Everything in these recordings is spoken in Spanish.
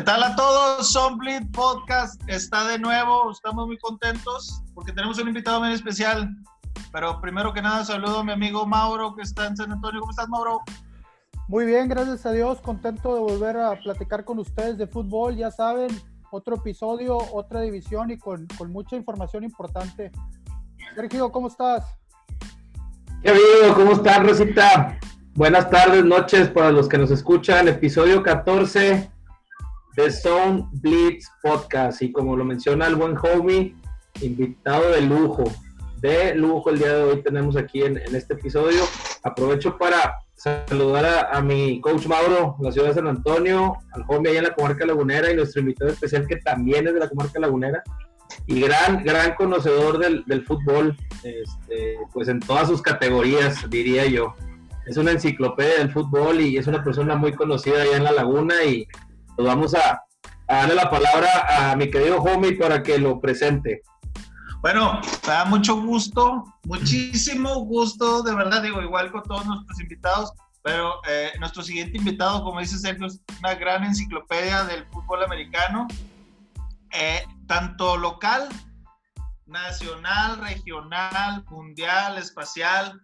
¿Qué tal a todos? Somblit Podcast está de nuevo. Estamos muy contentos porque tenemos un invitado muy especial. Pero primero que nada, saludo a mi amigo Mauro que está en San Antonio. ¿Cómo estás, Mauro? Muy bien, gracias a Dios. Contento de volver a platicar con ustedes de fútbol. Ya saben, otro episodio, otra división y con, con mucha información importante. Sergio, ¿cómo estás? ¿Qué amigo? ¿Cómo estás, Rosita? Buenas tardes, noches para los que nos escuchan. Episodio 14 de Zone Blitz Podcast. Y como lo menciona el buen homie, invitado de lujo. De lujo el día de hoy tenemos aquí en, en este episodio. Aprovecho para saludar a, a, mi coach Mauro, la ciudad de San Antonio, al homie allá en la comarca lagunera y nuestro invitado especial que también es de la comarca lagunera y gran, gran conocedor del, del fútbol, este, pues en todas sus categorías, diría yo. Es una enciclopedia del fútbol y es una persona muy conocida allá en la laguna y pues vamos a, darle la palabra a mi querido homie para que lo presente. Bueno, da mucho gusto, muchísimo gusto, de verdad, digo, igual con todos nuestros invitados, pero eh, nuestro siguiente invitado, como dice Sergio, es una gran enciclopedia del fútbol americano, eh, tanto local, nacional, regional, mundial, espacial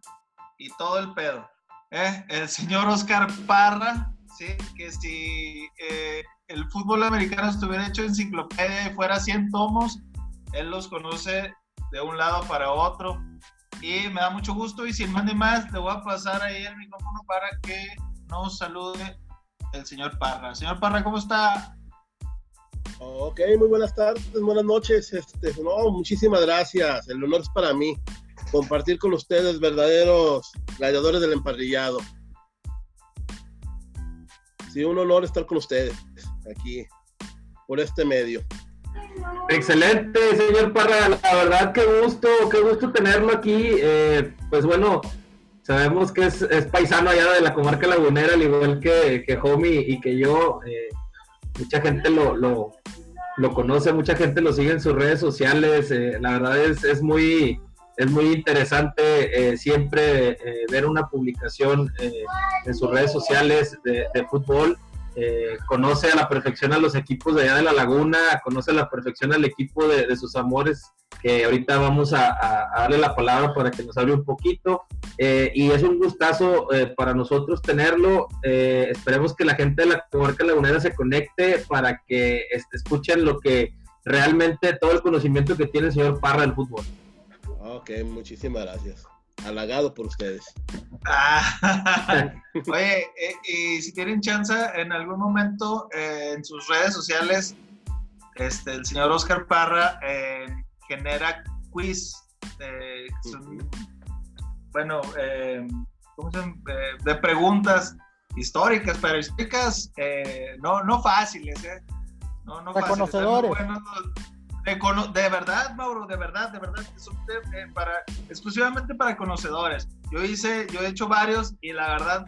y todo el pedo. Eh, el señor Oscar Parra, ¿sí? que si eh, el fútbol americano estuviera hecho enciclopedia y fuera 100 tomos, él los conoce de un lado para otro y me da mucho gusto y sin más ni más le voy a pasar ahí el micrófono para que nos salude el señor Parra. Señor Parra, ¿cómo está? Ok, muy buenas tardes, buenas noches. Este, no, muchísimas gracias. El honor es para mí compartir con ustedes verdaderos gladiadores del emparrillado. Un honor estar con ustedes aquí por este medio. Excelente, señor Parra. La verdad, qué gusto, qué gusto tenerlo aquí. Eh, pues bueno, sabemos que es, es, paisano allá de la comarca lagunera, al igual que, que Homie y que yo. Eh, mucha gente lo, lo, lo, conoce, mucha gente lo sigue en sus redes sociales. Eh, la verdad es, es, muy, es muy interesante siempre ver una publicación en sus redes sociales de, de fútbol. Eh, conoce a la perfección a los equipos de allá de la laguna, conoce a la perfección al equipo de, sus amores, que ahorita vamos a, darle la palabra para que nos hable un poquito. Eh, y es un gustazo eh, para nosotros tenerlo. Eh, esperemos que la gente de la comarca lagunera se conecte para que este, escuchen lo que realmente todo el conocimiento que tiene el señor Parra del fútbol. Ok, muchísimas gracias halagado por ustedes. Ah, oye, eh, y si tienen chance, en algún momento eh, en sus redes sociales, este, el señor Oscar Parra eh, genera quiz, son, bueno, ¿cómo se llama? de preguntas históricas, pero históricas no, no fáciles, no, no fáciles. Conocedores. De, de, verdad, Mauro, de verdad, de verdad, son de, eh, para, exclusivamente para conocedores. Yo hice, yo he hecho varios y la verdad,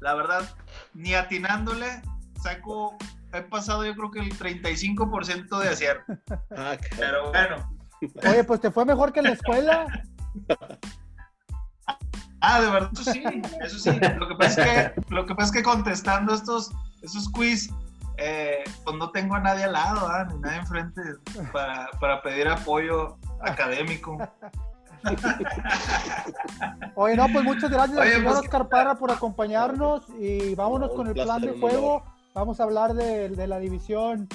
la verdad, ni atinándole, saco, he pasado yo creo que el 35% de acierto. Ah, Pero bueno. Oye, pues te fue mejor que en la escuela. Ah, de verdad, eso sí, eso sí. Lo que pasa es que, lo que, pasa es que contestando estos, esos quiz, eh, pues no tengo a nadie al lado, ¿eh? ni nadie enfrente para, para pedir apoyo académico. Oye, no, pues muchas gracias Oye, al señor pues, Oscar Parra por acompañarnos y vámonos con el plan de juego. Vamos a hablar de, de la división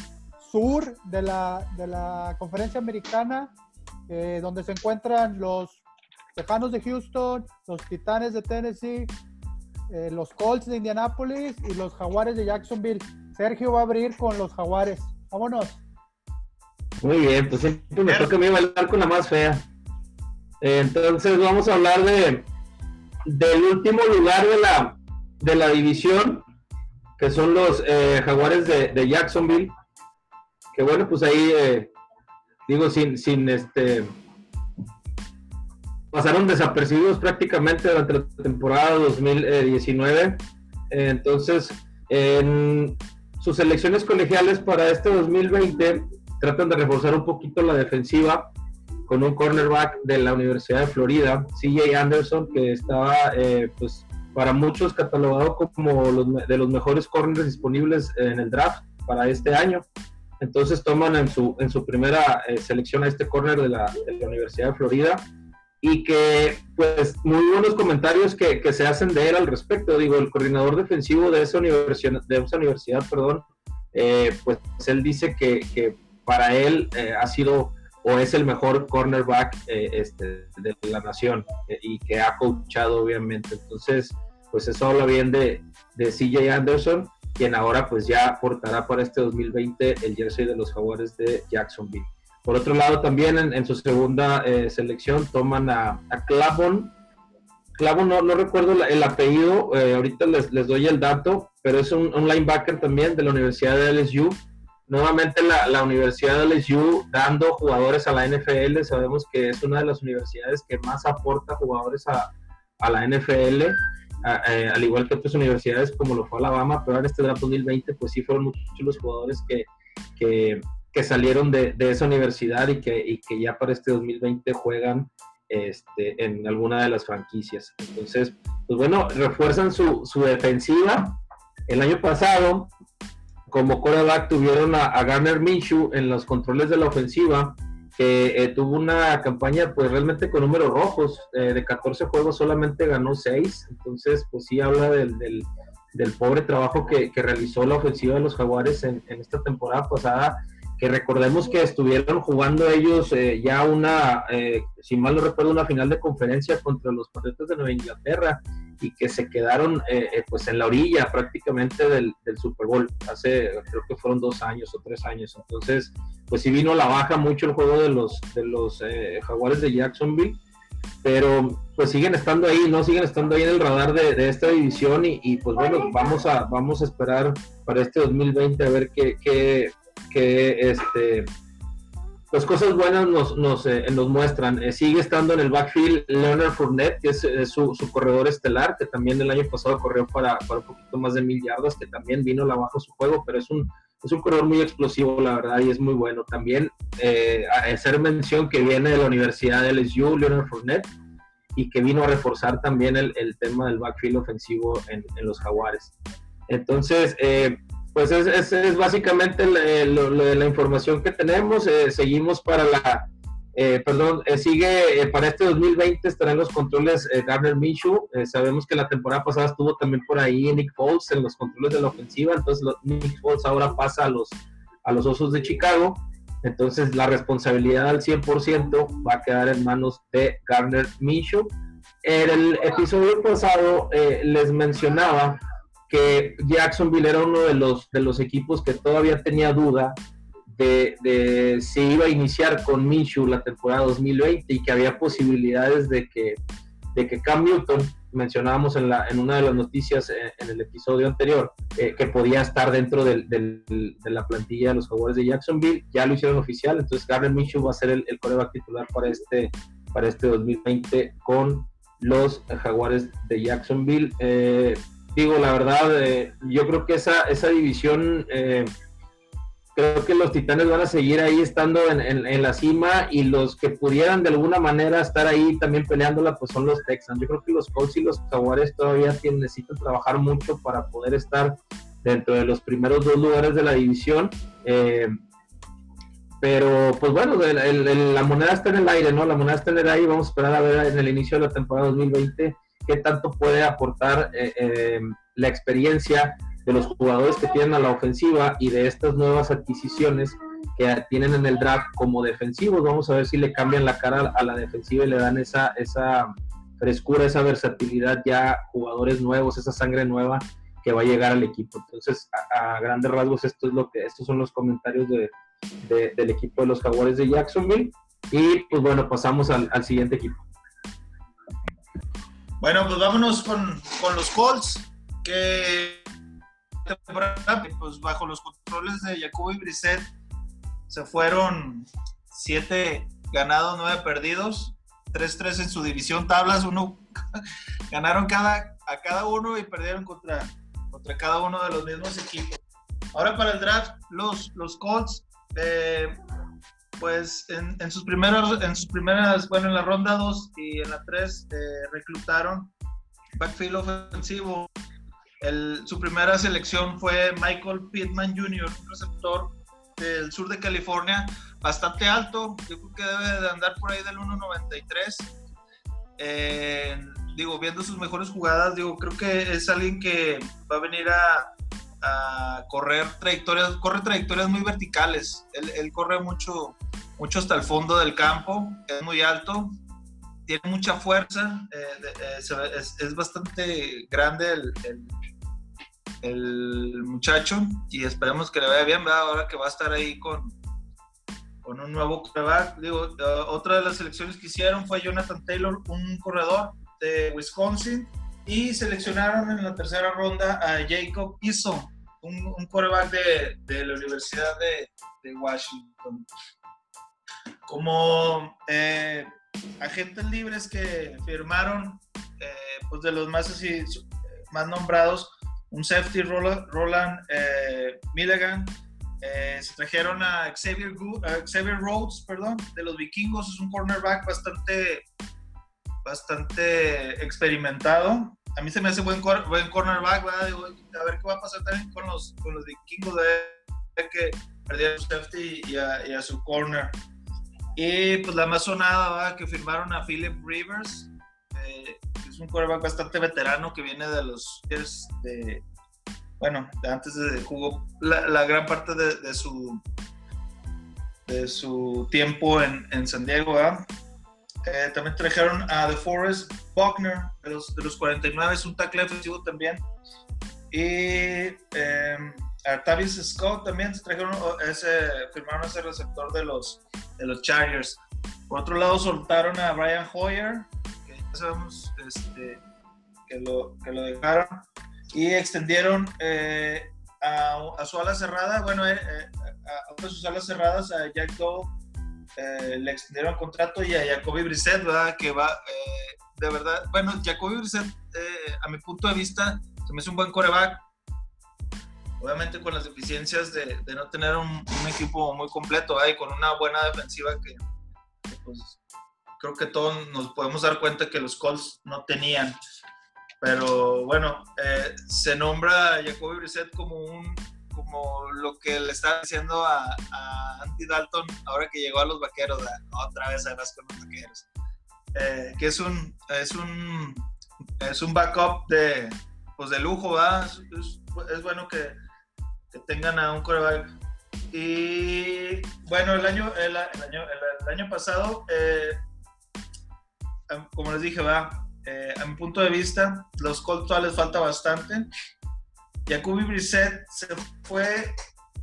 sur de la, de la conferencia americana, eh, donde se encuentran los Tejanos de Houston, los Titanes de Tennessee, eh, los Colts de Indianapolis y los Jaguares de Jacksonville. Sergio va a abrir con los Jaguares. Vámonos. Muy bien, pues siempre me toca a mí bailar con la más fea. Entonces vamos a hablar de del último lugar de la, de la división, que son los eh, Jaguares de, de, Jacksonville. Que bueno, pues ahí eh, digo sin, sin este pasaron desapercibidos prácticamente durante la temporada 2019. Entonces, en sus elecciones colegiales para este 2020 tratan de reforzar un poquito la defensiva con un cornerback de la Universidad de Florida, CJ Anderson, que estaba eh, pues para muchos catalogado como los, de los mejores corners disponibles en el draft para este año. Entonces toman en su, en su primera eh, selección a este corner de la, de la, Universidad de Florida y que pues muy buenos comentarios que, que, se hacen de él al respecto. Digo, el coordinador defensivo de esa universidad, de esa universidad perdón, eh, pues él dice que, que para él eh, ha sido o es el mejor cornerback este, de la nación y que ha coachado obviamente. Entonces, pues eso habla bien de, de CJ Anderson quien ahora pues ya portará para este 2020 el jersey de los jaguares de Jacksonville. Por otro lado, también en, su segunda eh, selección toman a, Clavon. Clavon no, recuerdo el apellido, eh, ahorita les, doy el dato, pero es un, linebacker también de la Universidad de LSU. Nuevamente la, Universidad de LSU dando jugadores a la NFL, sabemos que es una de las universidades que más aporta jugadores a, a la NFL. Eh, al igual que otras universidades como lo fue Alabama, pero en este draft 2020 pues sí fueron muchos los jugadores que, que, que salieron de, de, esa universidad y que, y que ya para este 2020 juegan este, en alguna de las franquicias. Entonces, pues bueno, refuerzan su, su defensiva. El año pasado, como quarterback, tuvieron a, a Garner Minshew en los controles de la ofensiva que eh, tuvo una campaña pues realmente con números rojos, eh, de 14 juegos solamente ganó 6, entonces pues sí habla del, del, del pobre trabajo que, que, realizó la ofensiva de los jaguares en, en, esta temporada pasada, que recordemos que estuvieron jugando ellos eh, ya una, si mal no recuerdo, una final de conferencia contra los Patriotas de Nueva Inglaterra, y que se quedaron eh, eh, pues en la orilla prácticamente del, Super Bowl. Hace creo que fueron dos años o tres años. Entonces pues sí vino la baja mucho el juego de los de los eh, jaguares de Jacksonville pero pues siguen estando ahí no siguen estando ahí en el radar de, esta división y, pues bueno vamos a vamos a esperar para este 2020 a ver qué, qué este las cosas buenas nos, nos, eh, nos muestran. Eh, sigue estando en el backfield Leonard Fournette, que es, su, su, corredor estelar, que también el año pasado corrió para, para, un poquito más de mil yardas, que también vino la baja su juego, pero es un, es un corredor muy explosivo, la verdad, y es muy bueno. También eh, hacer mención que viene de la Universidad de LSU, Leonard Fournette, y que vino a reforzar también el, el tema del backfield ofensivo en, en los Jaguares. Entonces, eh, pues es, es, básicamente la, la, información que tenemos. Eh, seguimos para la, eh, perdón, eh, sigue para este 2020 estarán los controles Garner Minshew. sabemos que la temporada pasada estuvo también por ahí Nick Foles en los controles de la ofensiva, entonces Nick Foles ahora pasa a los, a los Osos de Chicago. Entonces la responsabilidad al 100% va a quedar en manos de Garner Minshew. En el episodio pasado les mencionaba que Jacksonville era uno de los, de los equipos que todavía tenía duda de, de si iba a iniciar con Minshew la temporada 2020 y que había posibilidades de que, de que Cam Newton, mencionábamos en, la, en una de las noticias eh, en, el episodio anterior, eh, que podía estar dentro del, del, de la plantilla de los jugadores de Jacksonville, ya lo hicieron oficial, entonces Garner Minshew va a ser el, el coreback titular para este, para este 2020 con los jaguares de Jacksonville. Eh, digo, la verdad, eh, yo creo que esa, esa división, eh, creo que los Titanes van a seguir ahí estando en, en, la cima y los que pudieran de alguna manera estar ahí también peleándola, pues son los Texans. Yo creo que los Colts y los Jaguares todavía tienen, necesitan trabajar mucho para poder estar dentro de los primeros dos lugares de la división. Eh, pero, pues bueno, el, el, la moneda está en el aire, ¿no? La moneda está en el aire. Vamos a esperar a ver en el inicio de la temporada 2020 qué tanto puede aportar eh, eh, la experiencia de los jugadores que tienen a la ofensiva y de estas nuevas adquisiciones que tienen en el draft como defensivos. Vamos a ver si le cambian la cara a la defensiva y le dan esa, esa frescura, esa versatilidad ya, jugadores nuevos, esa sangre nueva que va a llegar al equipo. Entonces, a, grandes rasgos, esto es lo que, estos son los comentarios de, del equipo de los Jaguares de Jacksonville. Y pues bueno, pasamos al, al siguiente equipo. Bueno, pues vámonos con, con los Colts, que pues bajo los controles de Jacoby Brissett se fueron siete ganados, nueve perdidos, 3-3 en su división tablas, uno ganaron cada, a cada uno y perdieron contra, contra cada uno de los mismos equipos. Ahora para el draft, los, los Colts eh, pues en, sus primeros, en sus primeras, bueno, en la ronda 2 y en la 3 eh, reclutaron backfield ofensivo su primera selección fue Michael Pittman Jr., receptor del sur de California, bastante alto. Yo creo que debe de andar por ahí del 1.93. Eh, digo, viendo sus mejores jugadas, digo, creo que es alguien que va a venir a, correr trayectorias, corre trayectorias muy verticales. Él, corre mucho, mucho hasta el fondo del campo, es muy alto, tiene mucha fuerza, eh, eh, es, bastante grande el, el, muchacho y esperemos que le vaya bien, ahora que va a estar ahí con, con un nuevo quarterback. Digo, otra de las selecciones que hicieron fue Jonathan Taylor, un corredor de Wisconsin, y seleccionaron en la tercera ronda a Jacob Eason, un, un quarterback de, de, la Universidad de, de Washington. Como eh, agentes libres que firmaron, eh, pues de los más así, más nombrados, un safety Roland, eh, Milligan, eh, se trajeron a Xavier, Xavier Rhodes, perdón, de los vikingos, es un cornerback bastante, bastante experimentado. A mí se me hace buen, buen cornerback, a ver qué va a pasar también con los, con los vikingos, de que perdieron su safety y a, su corner. Y pues la más sonada, que firmaron a Philip Rivers, eh, que es un cornerback bastante veterano que viene de los de, bueno, antes de jugó la, gran parte de, su de su tiempo en, en San Diego. Eh, también trajeron a The Forest Buckner de los, de los 49, es un tackle defensivo también. Y eh, a Tavis Scott también trajeron ese, firmaron ese receptor de los, de los Chargers. Por otro lado, soltaron a Brian Hoyer, que ya sabemos este, que, lo, que lo dejaron y extendieron eh, a, su ala cerrada, bueno, eh, a, de sus alas cerradas, a Jack Doe, le extendieron contrato y a Jacoby Brissett, ¿verdad? Que va, de verdad, bueno, Jacoby Brissett, a mi punto de vista, se me hace un buen coreback, obviamente con las deficiencias de, de no tener un, equipo muy completo y con una buena defensiva que, pues, creo que todos nos podemos dar cuenta que los Colts no tenían. Pero bueno, eh, se nombra a Jacoby Brissett como un como lo que le está diciendo a, Andy Dalton ahora que llegó a los vaqueros, otra vez además con los vaqueros. Eh, que es un, es un es un backup de, pues de lujo, ¿verdad? Es, bueno que, que, tengan a un coreback. Y bueno, el año, el, año, el, año pasado, eh, como les dije, va, eh, a mi punto de vista, los Colts les falta bastante. Jacoby Brissett se fue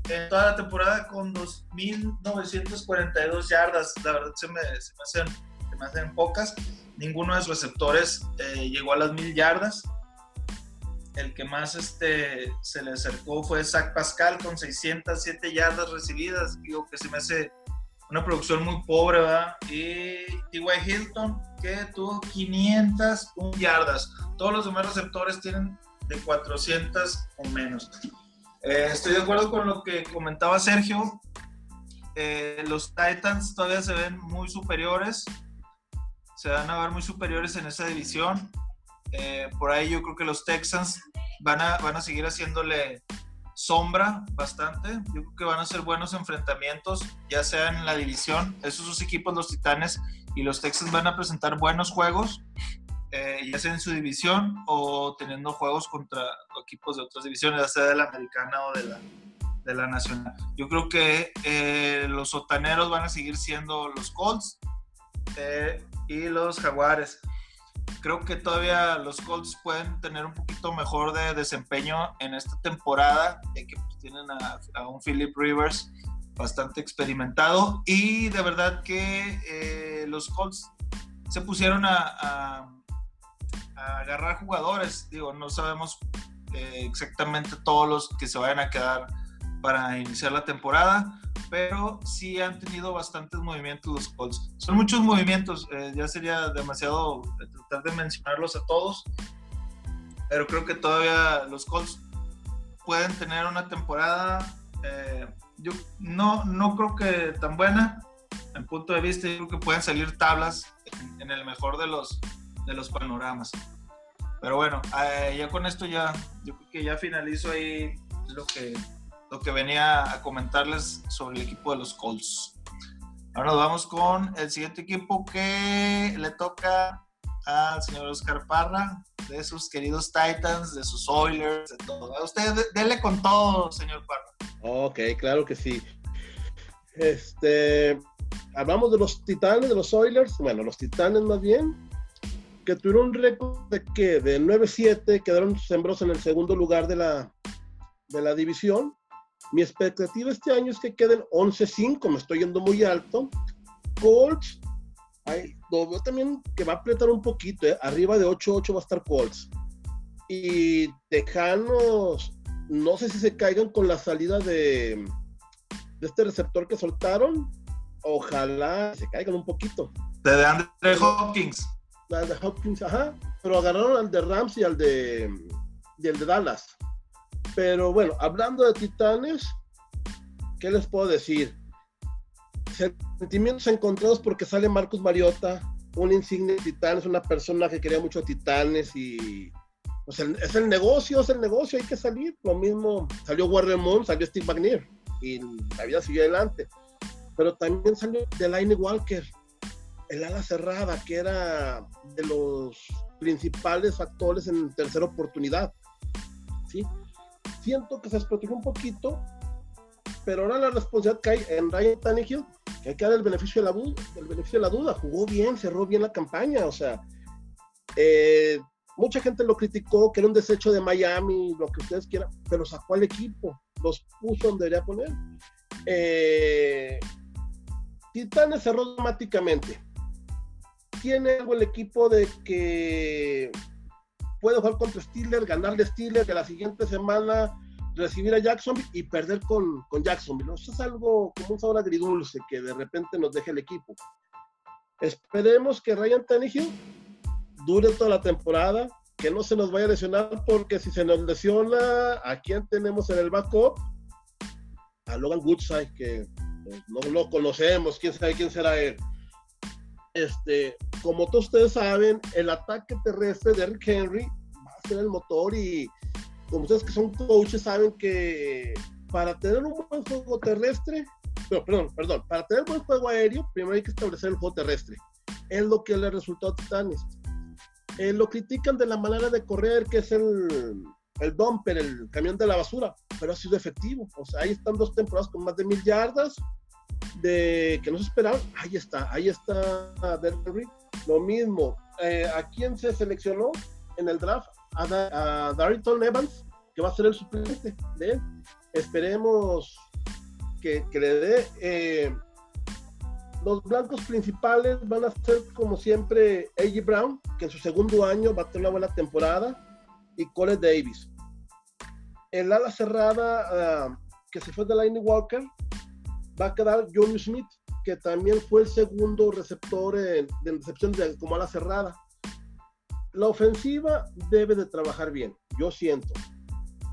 en toda la temporada con 2.942 yardas. La verdad se me, se me, hacen, se me hacen, pocas. Ninguno de sus receptores eh, llegó a las 1.000 yardas. El que más este, se le acercó fue Zach Pascal con 607 yardas recibidas. Digo que se me hace una producción muy pobre, ¿verdad? Y T.Y. Hilton, que tuvo 501 yardas. Todos los demás receptores tienen de 400 o menos. Eh, estoy de acuerdo con lo que comentaba Sergio. Eh, los Titans todavía se ven muy superiores. Se van a ver muy superiores en esa división. Eh, por ahí yo creo que los Texans van a, van a seguir haciéndole sombra bastante. Yo creo que van a ser buenos enfrentamientos, ya sea en la división. Esos dos equipos, los Titanes y los Texans, van a presentar buenos juegos, eh, ya sea en su división o teniendo juegos contra equipos de otras divisiones, ya sea de la americana o de la, de la nacional. Yo creo que eh, los sotaneros van a seguir siendo los Colts eh, y los Jaguares creo que todavía los Colts pueden tener un poquito mejor de desempeño en esta temporada, ya que pues, tienen a, un Philip Rivers bastante experimentado y de verdad que los Colts se pusieron a, agarrar jugadores, digo, no sabemos eh, exactamente todos los que se vayan a quedar para iniciar la temporada, pero sí han tenido bastantes movimientos los Colts. Son muchos movimientos, eh, ya sería demasiado eh, tratar de mencionarlos a todos, pero creo que todavía los Colts pueden tener una temporada, yo no, no creo que tan buena, en punto de vista, yo creo que pueden salir tablas en, el mejor de los, de los panoramas. Pero bueno, eh, ya con esto ya, yo creo que ya finalizo ahí lo que, lo que venía a comentarles sobre el equipo de los Colts. Ahora nos vamos con el siguiente equipo que le toca al señor Oscar Parra, de sus queridos Titans, de sus Oilers, de todo. usted dele con todo, señor Parra. Ok, claro que sí. Este, hablamos de los Titanes, de los Oilers, bueno, los Titanes más bien, que tuvieron un récord de que de 9-7 quedaron sembrados en el segundo lugar de la, de la división. Mi expectativa este año es que queden 11-5, me estoy yendo muy alto. Colts, hay, lo veo también que va a apretar un poquito, ¿eh? arriba de 8-8 va a estar Colts. Y Tejanos, no sé si se caigan con la salida de, de este receptor que soltaron. Ojalá se caigan un poquito. De Andre Hopkins al de Hopkins, ajá, pero agarraron al de Rams y al de, y el de Dallas. Pero bueno, hablando de Titanes, ¿qué les puedo decir? Sentimientos encontrados porque sale Marcus Mariota, un insigne de Titanes, una persona que quería mucho Titanes y pues es el negocio, es el negocio, hay que salir. Lo mismo salió Warren Moon, salió Steve McNair y la vida siguió adelante. Pero también salió Delaney Walker, el ala cerrada, que era de los principales factores en tercera oportunidad. ¿sí? Siento que se expropió un poquito, pero ahora la responsabilidad cae en Ryan Tannehill, que hay que dar el beneficio de la, el beneficio de la duda. Jugó bien, cerró bien la campaña, o sea, eh, mucha gente lo criticó, que era un desecho de Miami, lo que ustedes quieran, pero sacó al equipo, los puso donde debería poner. Eh, Titanes cerró dramáticamente tiene algo el equipo de que puede jugar contra Steelers, ganarle Steelers, que la siguiente semana recibir a Jacksonville y perder con, con Jacksonville. Eso es algo como un sabor agridulce que de repente nos deja el equipo. Esperemos que Ryan Tannehill dure toda la temporada, que no se nos vaya a lesionar, porque si se nos lesiona, ¿a quién tenemos en el backup? A Logan Woodside, que pues, no lo conocemos, quién sabe quién será él este, como todos ustedes saben, el ataque terrestre de Eric Henry va a ser el motor y como ustedes que son coaches saben que para tener un buen juego terrestre, perdón, perdón, para tener un buen juego aéreo, primero hay que establecer el juego terrestre. Es lo que le resultó a Titanes. Eh, lo critican de la manera de correr, que es el, el dumper, el camión de la basura, pero ha sido efectivo. O sea, ahí están dos temporadas con más de mil yardas, de que no se esperaban, ahí está, ahí está Derry. Lo mismo, eh, ¿a quién se seleccionó en el draft? A, a Darrington Evans, que va a ser el suplente de él. Esperemos que, que le dé. Eh, los blancos principales van a ser, como siempre, A.J. Brown, que en su segundo año va a tener una buena temporada, y Cole Davis. El ala cerrada uh, que se fue de Lightning Walker, va a quedar Johnny Smith, que también fue el segundo receptor de recepción de, como ala cerrada. La ofensiva debe de trabajar bien, yo siento.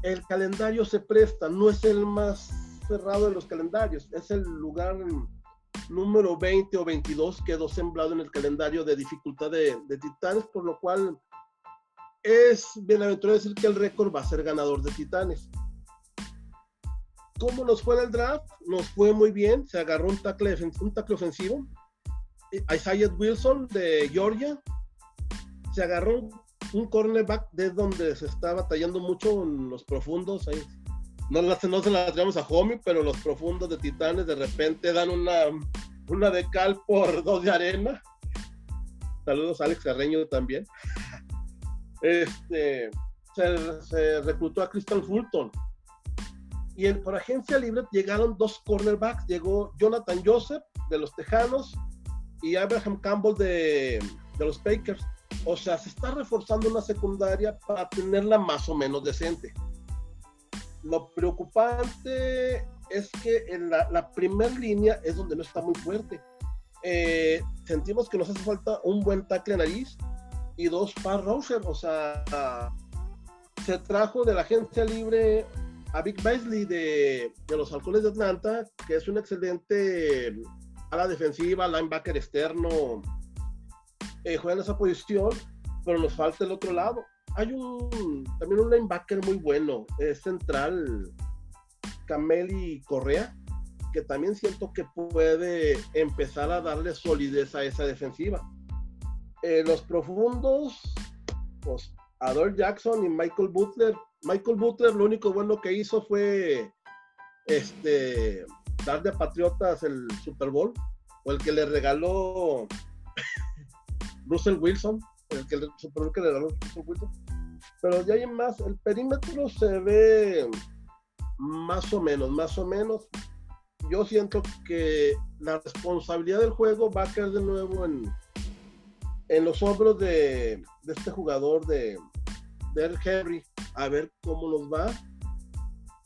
El calendario se presta, no es el más cerrado de los calendarios, es el lugar número 20 o 22 quedó sembrado en el calendario de dificultad de, de Titanes, por lo cual es bienaventurado decir que el récord va a ser ganador de Titanes. ¿Cómo nos fue en el draft? Nos fue muy bien. Se agarró un tackle, un tackle ofensivo. Isaiah Wilson de Georgia. Se agarró un cornerback de donde se está batallando mucho en los profundos. Ahí. No, no se la traemos a Homie, pero los profundos de Titanes de repente dan una, una de por dos de arena. Saludos a Alex Carreño también. Este, se, se reclutó a Crystal Fulton y en, por agencia libre llegaron dos cornerbacks. Llegó Jonathan Joseph de los Tejanos y Abraham Campbell de, de los Packers. O sea, se está reforzando una secundaria para tenerla más o menos decente. Lo preocupante es que en la, la primera línea es donde no está muy fuerte. Eh, sentimos que nos hace falta un buen tackle nariz y dos par rusher. O sea, se trajo de la agencia libre a Vic Beasley de, de, los Halcones de Atlanta, que es un excelente a la defensiva, linebacker externo, eh, juega en esa posición, pero nos falta el otro lado. hay un también un linebacker muy bueno, es central Cameli Correa, que también siento que puede empezar a darle solidez a esa defensiva. Eh, los profundos, pues Adol Jackson y Michael Butler. Michael Butler lo único bueno que hizo fue este darle a Patriotas el Super Bowl, o el que le regaló Russell Wilson, el que le, Super Bowl que le regaló Russell Wilson. Pero ya hay más, el perímetro se ve más o menos, más o menos. Yo siento que la responsabilidad del juego va a caer de nuevo en, en los hombros de, este jugador de, de Henry. A ver cómo nos va.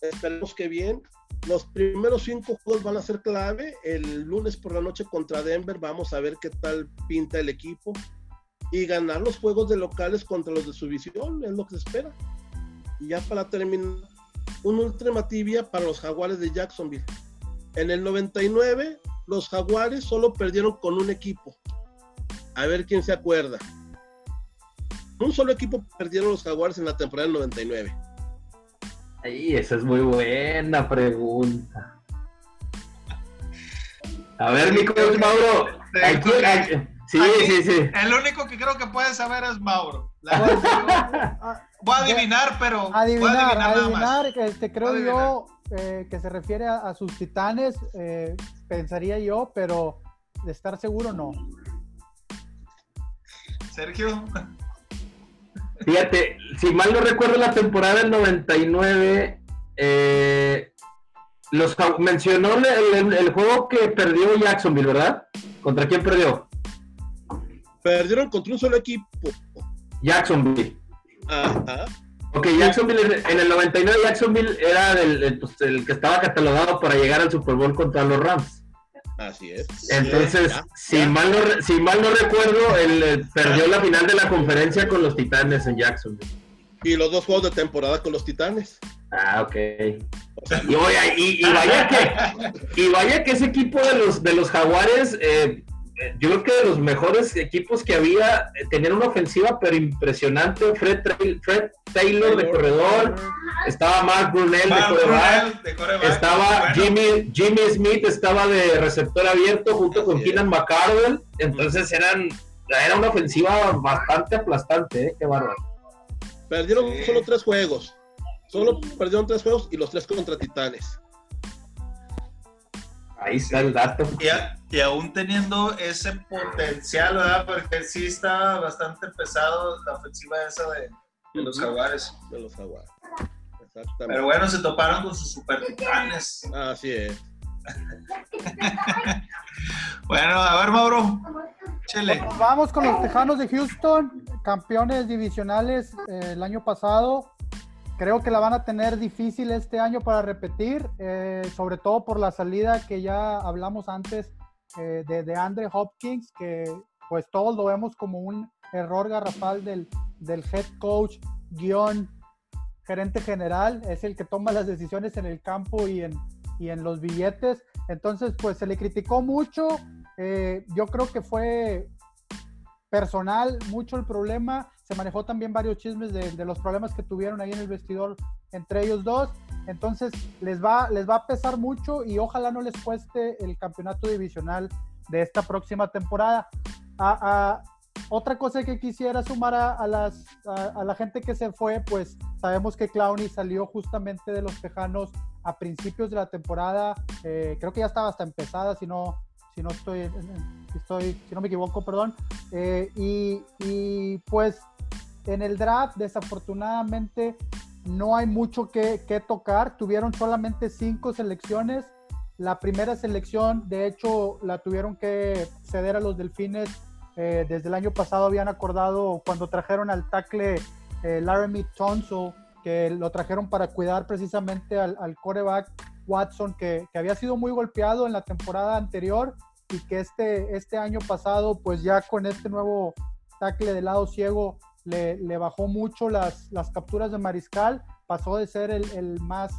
Esperemos que bien. Los primeros cinco juegos van a ser clave. El lunes por la noche contra Denver vamos a ver qué tal pinta el equipo. Y ganar los juegos de locales contra los de su visión es lo que se espera. Y ya para terminar, un última tibia para los jaguares de Jacksonville. En el 99, los jaguares solo perdieron con un equipo. A ver quién se acuerda. Un solo equipo perdieron los jaguares en la temporada del 99. Ay, esa es muy buena pregunta. A ver, mi coach Mauro. sí, sí, sí. El único que creo que puede saber es Mauro. Voy a adivinar, pero. Adivinar, adivinar, este, creo yo eh, que se refiere a, sus titanes, eh, pensaría yo, pero de estar seguro no. Sergio. Fíjate, si mal no recuerdo la temporada del 99, eh, los, mencionó el, juego que perdió Jacksonville, ¿verdad? ¿Contra quién perdió? Perdieron contra un solo equipo. Jacksonville. Ok, Jacksonville en el 99 Jacksonville era pues, el, que estaba catalogado para llegar al Super Bowl contra los Rams. Así es. Entonces, si, Mal no, si mal no recuerdo, él perdió la final de la conferencia con los Titanes en Jacksonville. Y los dos juegos de temporada con los Titanes. Ah, ok. Y, vaya que, y vaya que ese equipo de los, de los Jaguares eh, yo creo que de los mejores equipos que había, eh, tenían una ofensiva pero impresionante. Fred, Fred Taylor de corredor, estaba Mark Brunel de, corredor, estaba Jimmy, Jimmy Smith, estaba de receptor abierto junto con Keenan McCardell. Entonces eran, era una ofensiva bastante aplastante, ¿eh? qué bárbaro. Perdieron solo tres juegos, solo perdieron tres juegos y los tres contra Titanes. Ahí está el dato. Y, aún teniendo ese potencial, ¿verdad? Porque sí está bastante pesado la ofensiva esa de, los jaguares. De los jaguares. Exactamente. Pero bueno, se toparon con sus super titanes. Así es. bueno, a ver, Mauro. Chele. Vamos con los Tejanos de Houston, campeones divisionales eh, el año pasado. Creo que la van a tener difícil este año para repetir, eh, sobre todo por la salida que ya hablamos antes eh, de, de, Andre Hopkins, que pues todos lo vemos como un error garrafal del, del head coach guion gerente general, es el que toma las decisiones en el campo y en, y en los billetes. Entonces, pues se le criticó mucho. Eh, yo creo que fue personal mucho el problema se manejó también varios chismes de, los problemas que tuvieron ahí en el vestidor entre ellos dos. Entonces les va, les va a pesar mucho y ojalá no les cueste el campeonato divisional de esta próxima temporada. A, otra cosa que quisiera sumar a, las, a, la gente que se fue, pues sabemos que Clowney salió justamente de los Tejanos a principios de la temporada. Eh, creo que ya estaba hasta empezada, si no, si no estoy, estoy si no me equivoco, perdón. Eh, y, y, pues en el draft, desafortunadamente, no hay mucho que, tocar. Tuvieron solamente cinco selecciones. La primera selección, de hecho, la tuvieron que ceder a los Delfines. Eh, desde el año pasado habían acordado cuando trajeron al tackle eh, Laramie Tonso, que lo trajeron para cuidar precisamente al, al coreback Watson, que, había sido muy golpeado en la temporada anterior y que este, este año pasado, pues ya con este nuevo tackle de lado ciego, le, bajó mucho las, las, capturas de Mariscal, pasó de ser el, el, más,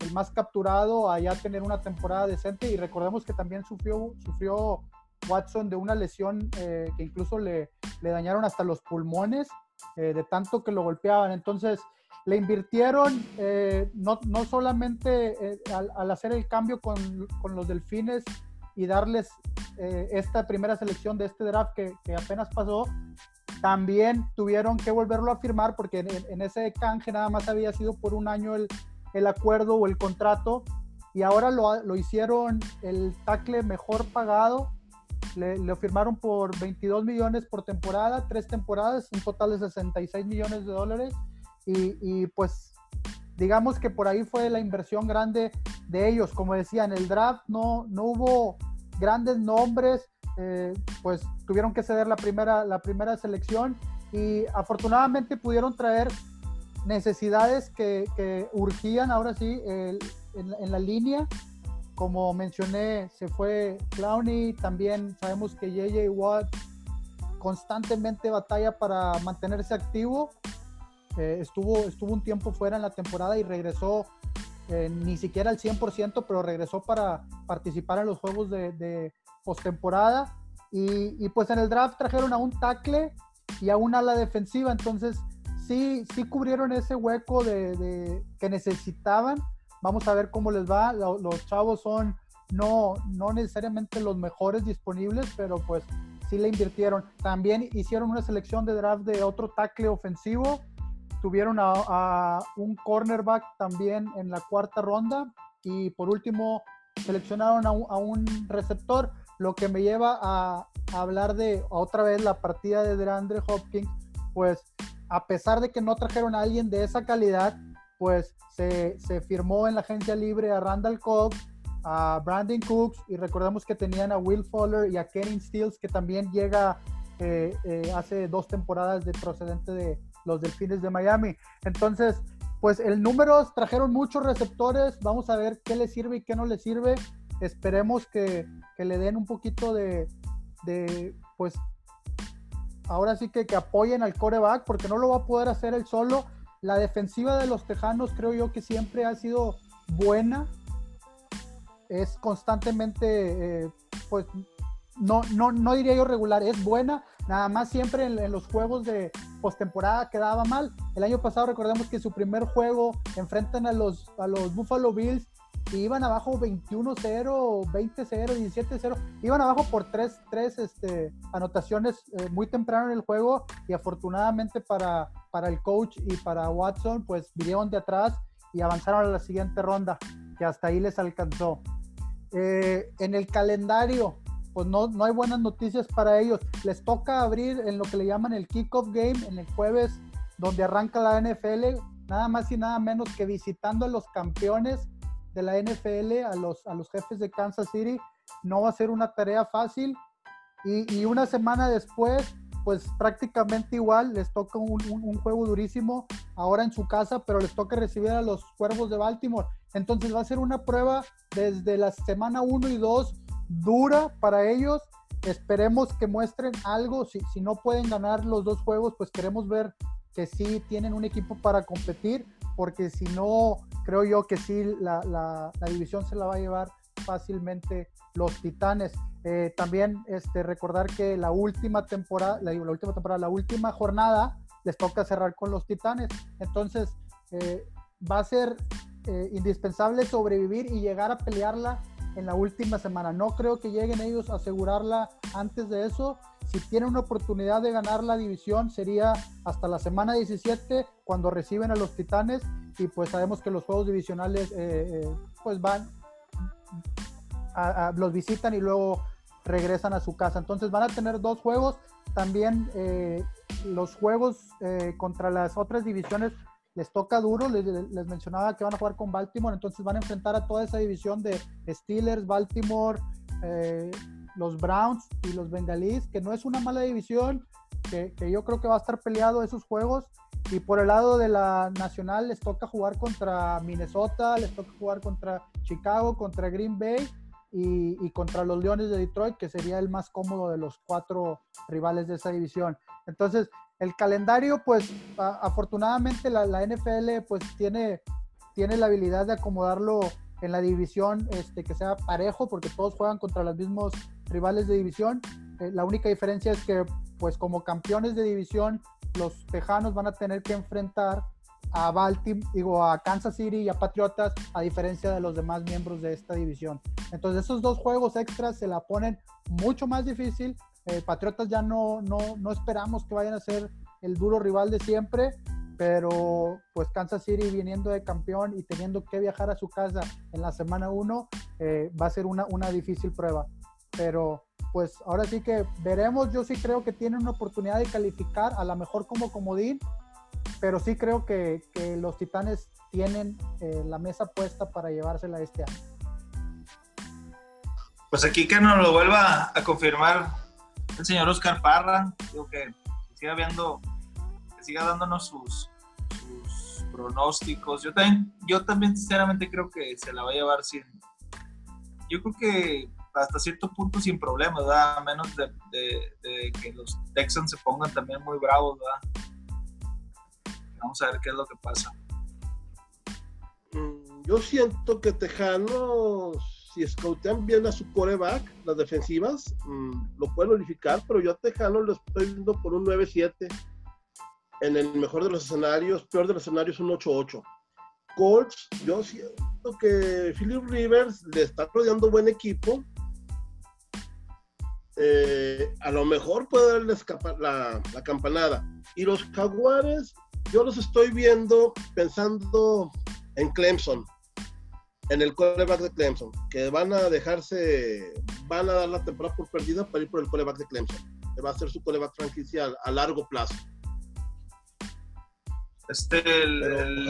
el más capturado a ya tener una temporada decente y recordemos que también sufrió, sufrió Watson de una lesión eh, que incluso le, le, dañaron hasta los pulmones eh, de tanto que lo golpeaban. Entonces, le invirtieron eh, no, no, solamente al, hacer el cambio con, con, los delfines y darles esta primera selección de este draft que, apenas pasó, también tuvieron que volverlo a firmar porque en, ese canje nada más había sido por un año el, el acuerdo o el contrato y ahora lo, lo hicieron el tackle mejor pagado le, le, firmaron por 22 millones por temporada, tres temporadas, un total de 66 millones de dólares. Y, y, pues digamos que por ahí fue la inversión grande de ellos. Como decía, en el draft no, no hubo grandes nombres, eh, pues tuvieron que ceder la primera, la primera selección y afortunadamente pudieron traer necesidades que, que urgían ahora sí en, la línea como mencioné, se fue Clowney, también sabemos que JJ Watt constantemente batalla para mantenerse activo. Eh, estuvo, estuvo un tiempo fuera en la temporada y regresó eh, ni siquiera al 100%, pero regresó para participar en los juegos de postemporada. Y, y, pues en el draft trajeron a un tackle y a una ala defensiva, entonces sí, sí cubrieron ese hueco de, de que necesitaban Vamos a ver cómo les va. Los chavos son no, no necesariamente los mejores disponibles, pero pues sí le invirtieron. También hicieron una selección de draft de otro tackle ofensivo. Tuvieron a, un cornerback también en la cuarta ronda. Y por último, seleccionaron a un, receptor, lo que me lleva a, hablar de otra vez la partida de DeAndre Hopkins. Pues a pesar de que no trajeron a alguien de esa calidad, pues se, firmó en la agencia libre a Randall Cobb, a Brandon Cooks y recordemos que tenían a Will Fuller y a Kenny Stills que también llega eh, eh, hace dos temporadas de procedente de los Delfines de Miami. Entonces, pues el número trajeron muchos receptores, vamos a ver qué le sirve y qué no le sirve. Esperemos que, que le den un poquito de, de, pues, ahora sí que, que apoyen al coreback porque no lo va a poder hacer él solo la defensiva de los Tejanos creo yo que siempre ha sido buena. Es constantemente, eh, pues, no, no, no diría yo regular, es buena. Nada más siempre en, los juegos de postemporada quedaba mal. El año pasado recordemos que su primer juego enfrentan a los, a los Buffalo Bills y iban abajo 21-0, 20-0, 17-0, iban abajo por tres, tres este, anotaciones eh, muy temprano en el juego y afortunadamente para, para el coach y para Watson, pues vinieron de atrás y avanzaron a la siguiente ronda, que hasta ahí les alcanzó. Eh, en el calendario, pues no, no hay buenas noticias para ellos. Les toca abrir en lo que le llaman el kickoff game en el jueves, donde arranca la NFL, nada más y nada menos que visitando a los campeones de la NFL, a los, a los jefes de Kansas City. No va a ser una tarea fácil. Y, y una semana después, pues prácticamente igual, les toca un, un, juego durísimo ahora en su casa, pero les toca recibir a los Cuervos de Baltimore. Entonces va a ser una prueba desde la semana 1 y 2 dura para ellos. Esperemos que muestren algo. Si, si no pueden ganar los dos juegos, pues queremos ver que sí tienen un equipo para competir, porque si no, creo yo que sí, la, la, división se la va a llevar fácilmente los Titanes. Eh, también este, recordar que la última temporada, la, última temporada, la última jornada les toca cerrar con los Titanes. Entonces, eh, va a ser eh, indispensable sobrevivir y llegar a pelearla en la última semana. No creo que lleguen ellos a asegurarla antes de eso. Si tienen una oportunidad de ganar la división sería hasta la semana 17 cuando reciben a los Titanes y pues sabemos que los juegos divisionales eh, eh, pues van, a, los visitan y luego regresan a su casa. Entonces van a tener dos juegos. También eh, los juegos contra las otras divisiones les toca duro. Les, les, mencionaba que van a jugar con Baltimore. Entonces van a enfrentar a toda esa división de Steelers, Baltimore, los Browns y los Bengalís, que no es una mala división. Que yo creo que va a estar peleado esos juegos y por el lado de la nacional les toca jugar contra Minnesota, les toca jugar contra Chicago, contra Green Bay y, contra los Leones de Detroit, que sería el más cómodo de los cuatro rivales de esa división. Entonces, el calendario, pues afortunadamente la, NFL pues tiene, tiene la habilidad de acomodarlo en la división este, que sea parejo, porque todos juegan contra los mismos rivales de división. Eh, la única diferencia es que, pues como campeones de división, los Tejanos van a tener que enfrentar a Baltimore, digo, a Kansas City y a Patriotas, a diferencia de los demás miembros de esta división. Entonces, esos dos juegos extras se la ponen mucho más difícil. Eh, Patriotas ya no, no, no esperamos que vayan a ser el duro rival de siempre, pero pues Kansas City viniendo de campeón y teniendo que viajar a su casa en la semana 1, eh, va a ser una, una difícil prueba. Pero pues ahora sí que veremos, yo sí creo que tienen una oportunidad de calificar, a lo mejor como comodín, pero sí creo que, que los Titanes tienen eh, la mesa puesta para llevársela este año. Pues aquí que nos lo vuelva a confirmar el señor Oscar Parra, digo que siga viendo, que siga dándonos sus, pronósticos. Yo también, yo también sinceramente creo que se la va a llevar sin, yo creo que hasta cierto punto sin problemas, ¿verdad? A menos de, de, que los Texans se pongan también muy bravos, ¿verdad? Vamos a ver qué es lo que pasa. Mm, yo siento que Tejanos, si scoutean bien a su coreback, las defensivas, mm, lo pueden unificar, pero yo a Tejano lo estoy viendo por un 9-7. En el mejor de los escenarios, peor de los escenarios, un 8-8. Colts, yo siento que Philip Rivers le está rodeando buen equipo. Eh, a lo mejor puede darle la, la campanada. Y los Jaguares, yo los estoy viendo pensando en Clemson, en el coreback de Clemson, que van a dejarse, van a dar la temporada por perdida para ir por el coreback de Clemson, que va a ser su coreback franquicia a largo plazo. Este, el, el,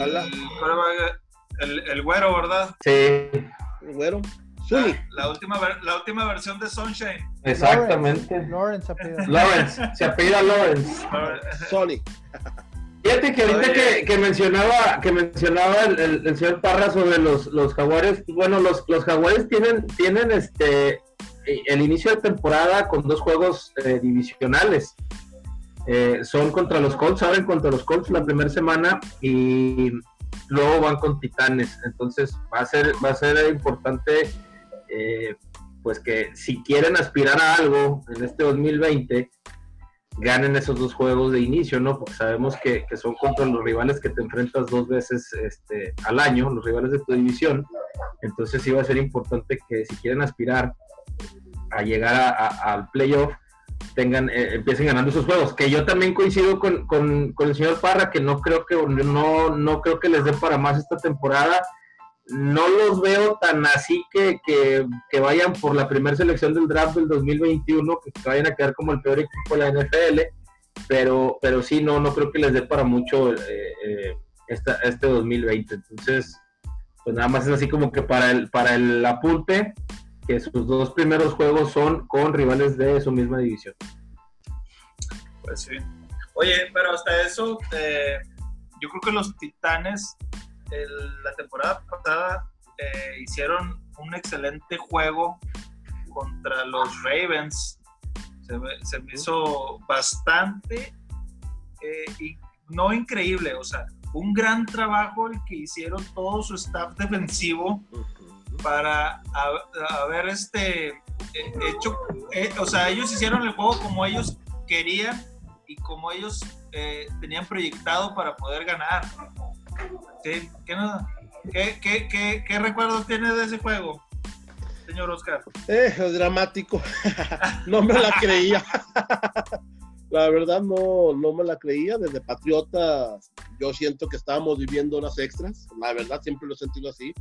el, el, güero, ¿verdad? Sí. El güero. La, última, la última versión de Sunshine. Exactamente. Lawrence, Lawrence, se apellida Lawrence. Sony. Fíjate que ahorita que, mencionaba, que mencionaba el, señor Parra sobre los, los jaguares, bueno, los, los jaguares tienen, tienen este el inicio de temporada con dos juegos eh, divisionales. Eh, son contra los Colts, abren contra los Colts la primera semana y luego van con Titanes. Entonces va a ser, va a ser importante eh, pues que si quieren aspirar a algo en este 2020, ganen esos dos juegos de inicio, ¿no? Porque sabemos que, son contra los rivales que te enfrentas dos veces este, al año, los rivales de tu división. Entonces sí va a ser importante que si quieren aspirar a llegar al playoff, tengan, eh, empiecen ganando esos juegos. Que yo también coincido con, con, con, el señor Parra, que no creo que no, no creo que les dé para más esta temporada no los veo tan así que, que, vayan por la primera selección del draft del 2021, que vayan a quedar como el peor equipo de la NFL, pero, pero sí, no, no creo que les dé para mucho eh, eh, este 2020. Entonces, pues nada más es así como que para el, para el apunte, que sus dos primeros juegos son con rivales de su misma división. Pues sí. Oye, pero hasta eso, eh, yo creo que los Titanes la temporada pasada eh, hicieron un excelente juego contra los Ravens. Se me, hizo bastante, eh, y no increíble, o sea, un gran trabajo el que hicieron todo su staff defensivo para haber este eh, hecho, o sea, ellos hicieron el juego como ellos querían y como ellos tenían proyectado para poder ganar. ¿Qué, qué, qué, recuerdos tiene de ese juego, señor Oscar? Eh, es dramático. no me la creía. la verdad no, no me la creía. Desde Patriota yo siento que estábamos viviendo unas extras. La verdad siempre lo he sentido así.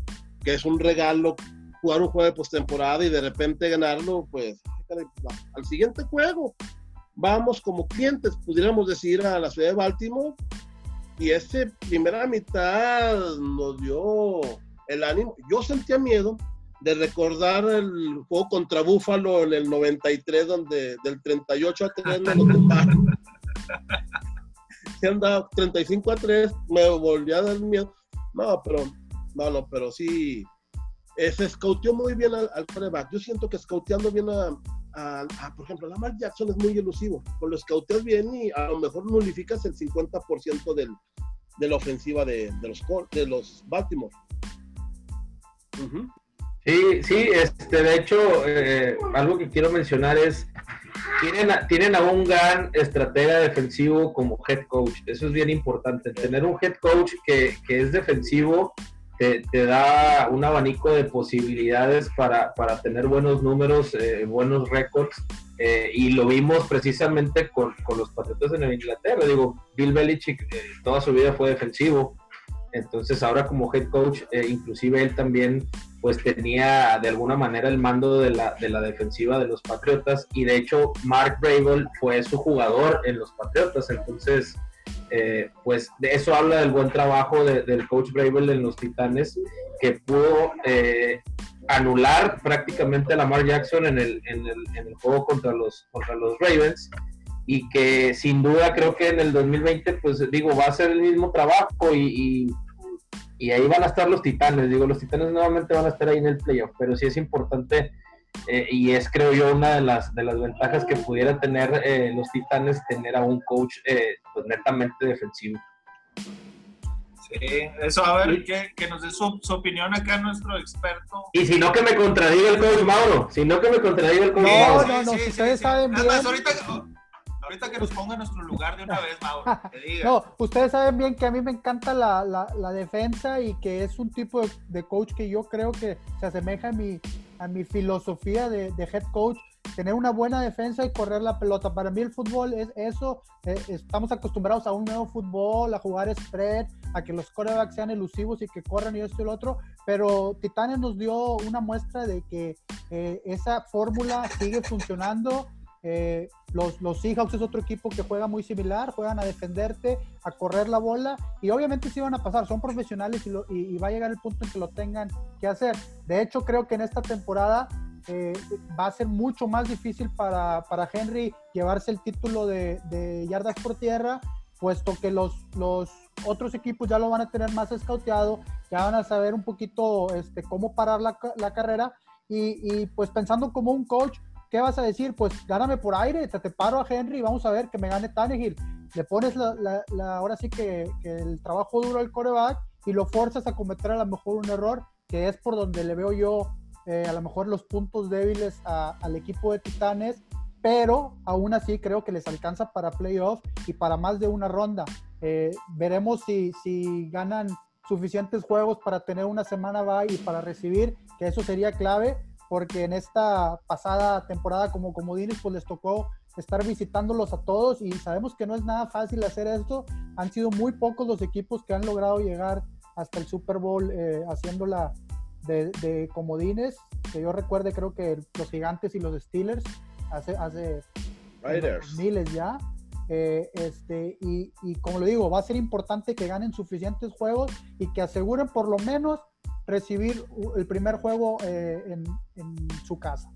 Que es un regalo jugar un juego de postemporada y de repente ganarlo, pues al siguiente juego. Vamos como clientes, pudiéramos decir, a la ciudad de Baltimore y esa primera mitad nos dio el ánimo. Yo sentía miedo de recordar el juego contra Búfalo en el 93, donde del 38 a 3 nos lo Se andaba 35 a 3, me volví a dar miedo. No, pero, no, no, pero sí, eh, se scouteó muy bien al, al Yo siento que scouteando bien a, por ejemplo, Lamar Jackson es muy elusivo. Con los scouteas bien y a lo mejor nulificas el 50% del, de la ofensiva de, de, los, de los Baltimore. Sí, sí, este, de hecho, eh, algo que quiero mencionar es, tienen a, tienen a un gran estratega defensivo como head coach, eso es bien importante, tener un head coach que, que es defensivo te, da un abanico de posibilidades para, para tener buenos números, eh, buenos récords, eh, y lo vimos precisamente con, con, los Patriotas en Inglaterra. Digo, Bill Belichick eh, toda su vida fue defensivo, entonces ahora como head coach, inclusive él también pues tenía de alguna manera el mando de la, de la defensiva de los Patriotas, y de hecho Mark Brable fue su jugador en los Patriotas, entonces eh, pues de eso habla del buen trabajo del coach Bravel en los Titanes, que pudo eh, anular prácticamente a Lamar Jackson en el, en el, en el juego contra los, contra los Ravens y que sin duda creo que en el 2020, pues digo, va a ser el mismo trabajo y, y, ahí van a estar los titanes. Digo, los titanes nuevamente van a estar ahí en el playoff, pero sí es importante eh, y es creo yo una de las, de las ventajas que pudieran tener eh, los Titanes, tener a un coach eh, netamente defensivo. Sí, eso a ver, que, que nos dé su, su, opinión acá nuestro experto. Y si no que me contradiga el coach Mauro, si no que me contradiga el coach no, Mauro. No, no, si ustedes saben bien. ahorita, ahorita que nos ponga en nuestro lugar de una vez, Mauro. No, ustedes saben bien que a mí me encanta la, la, la defensa y que es un tipo de, de, coach que yo creo que se asemeja a mi, a mi filosofía de, head coach, tener una buena defensa y correr la pelota. Para mí el fútbol es eso, eh, estamos acostumbrados a un nuevo fútbol, a jugar spread, a que los corebacks sean elusivos y que corran y esto y lo otro, pero Titanes nos dio una muestra de que eh, esa fórmula sigue funcionando eh, los, los Seahawks es otro equipo que juega muy similar, juegan a defenderte, a correr la bola y obviamente sí van a pasar, son profesionales y, va a llegar el punto en que lo tengan que hacer. De hecho, creo que en esta temporada eh, va a ser mucho más difícil para, para Henry llevarse el título de, de, yardas por tierra, puesto que los, los otros equipos ya lo van a tener más escauteado, ya van a saber un poquito este, cómo parar la, la carrera y, y pues pensando como un coach, ¿qué vas a decir? Pues gáname por aire, te, te paro a Henry y vamos a ver que me gane Tannehill. Le pones la, la, ahora sí que, que, el trabajo duro al coreback y lo forzas a cometer a lo mejor un error, que es por donde le veo yo eh, a lo mejor los puntos débiles al equipo de Titanes, pero aún así creo que les alcanza para playoff y para más de una ronda. Eh, veremos si, si ganan suficientes juegos para tener una semana bye y para recibir, que eso sería clave, porque en esta pasada temporada como comodines pues les tocó estar visitándolos a todos y sabemos que no es nada fácil hacer esto. Han sido muy pocos los equipos que han logrado llegar hasta el Super Bowl eh, haciéndola de, comodines. Que yo recuerde, creo que los Gigantes y los Steelers hace, hace miles ya. Eh, este, y, y como le digo, va a ser importante que ganen suficientes juegos y que aseguren por lo menos recibir el primer juego eh, en, su casa.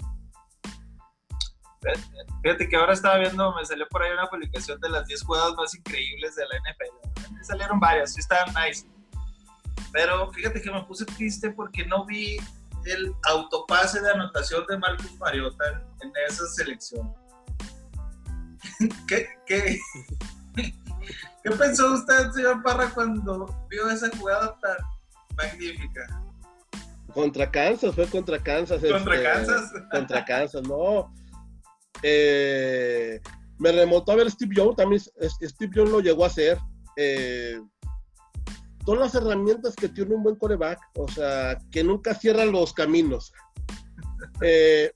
Fíjate que ahora estaba viendo, me salió por ahí una publicación de las 10 jugadas más increíbles de la NFL. Me salieron varias, sí estaban nice. Pero fíjate que me puse triste porque no vi el autopase de anotación de Marcus Mariota en, esa selección. ¿Qué, qué, ¿Qué pensó usted, señor Parra, cuando vio esa jugada tan magnífica. Contra Kansas, fue contra Kansas. Contra este, Kansas. Contra Kansas, no. Eh, me remontó a ver Steve Jones, también Steve Jones lo llegó a hacer. Eh, todas las herramientas que tiene un buen coreback, o sea, que nunca cierra los caminos. Eh,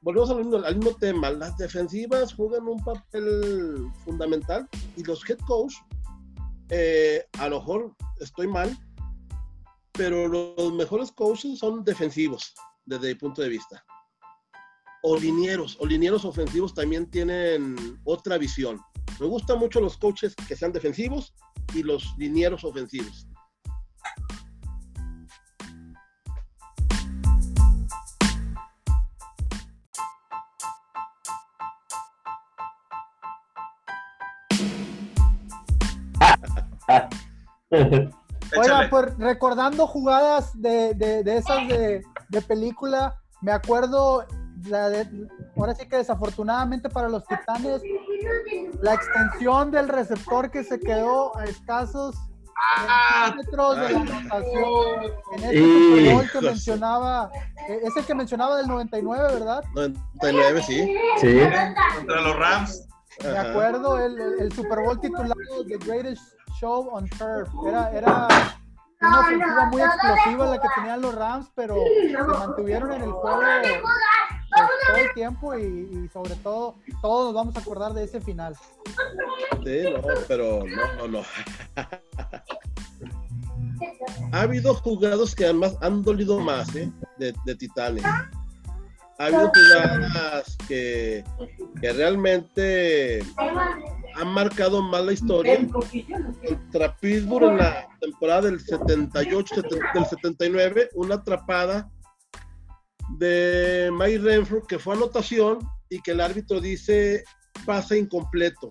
volvemos al mismo, al mismo, tema, las defensivas juegan un papel fundamental y los head coach, a lo mejor estoy mal, pero los mejores coaches son defensivos, desde mi punto de vista. O linieros, o linieros ofensivos también tienen otra visión. Me gustan mucho los coaches que sean defensivos y los linieros ofensivos. Oiga, pues recordando jugadas de, de, esas de, de, película, me acuerdo, la de, ahora sí que desafortunadamente para los titanes, la extensión del receptor que se quedó a escasos ah, metros de la anotación. En ese gol que mencionaba, eh, es el que mencionaba del 99, ¿verdad? 99, sí. Sí. Contra los Rams. Me acuerdo el, el, Super Bowl titulado The Greatest Show on Turf. Era, era una ofensiva muy explosiva la que tenían los Rams, pero se mantuvieron en el juego todo el tiempo y, sobre todo todos nos vamos a acordar de ese final. Sí, no, pero no, no, no. ha habido jugados que además han dolido más ¿eh? de, de Titanes. Ha habido jugadas que, que realmente han marcado más la historia. Contra Pittsburgh en la temporada del 78, del 79, una atrapada de Mike Renfrew que fue anotación y que el árbitro dice pase incompleto.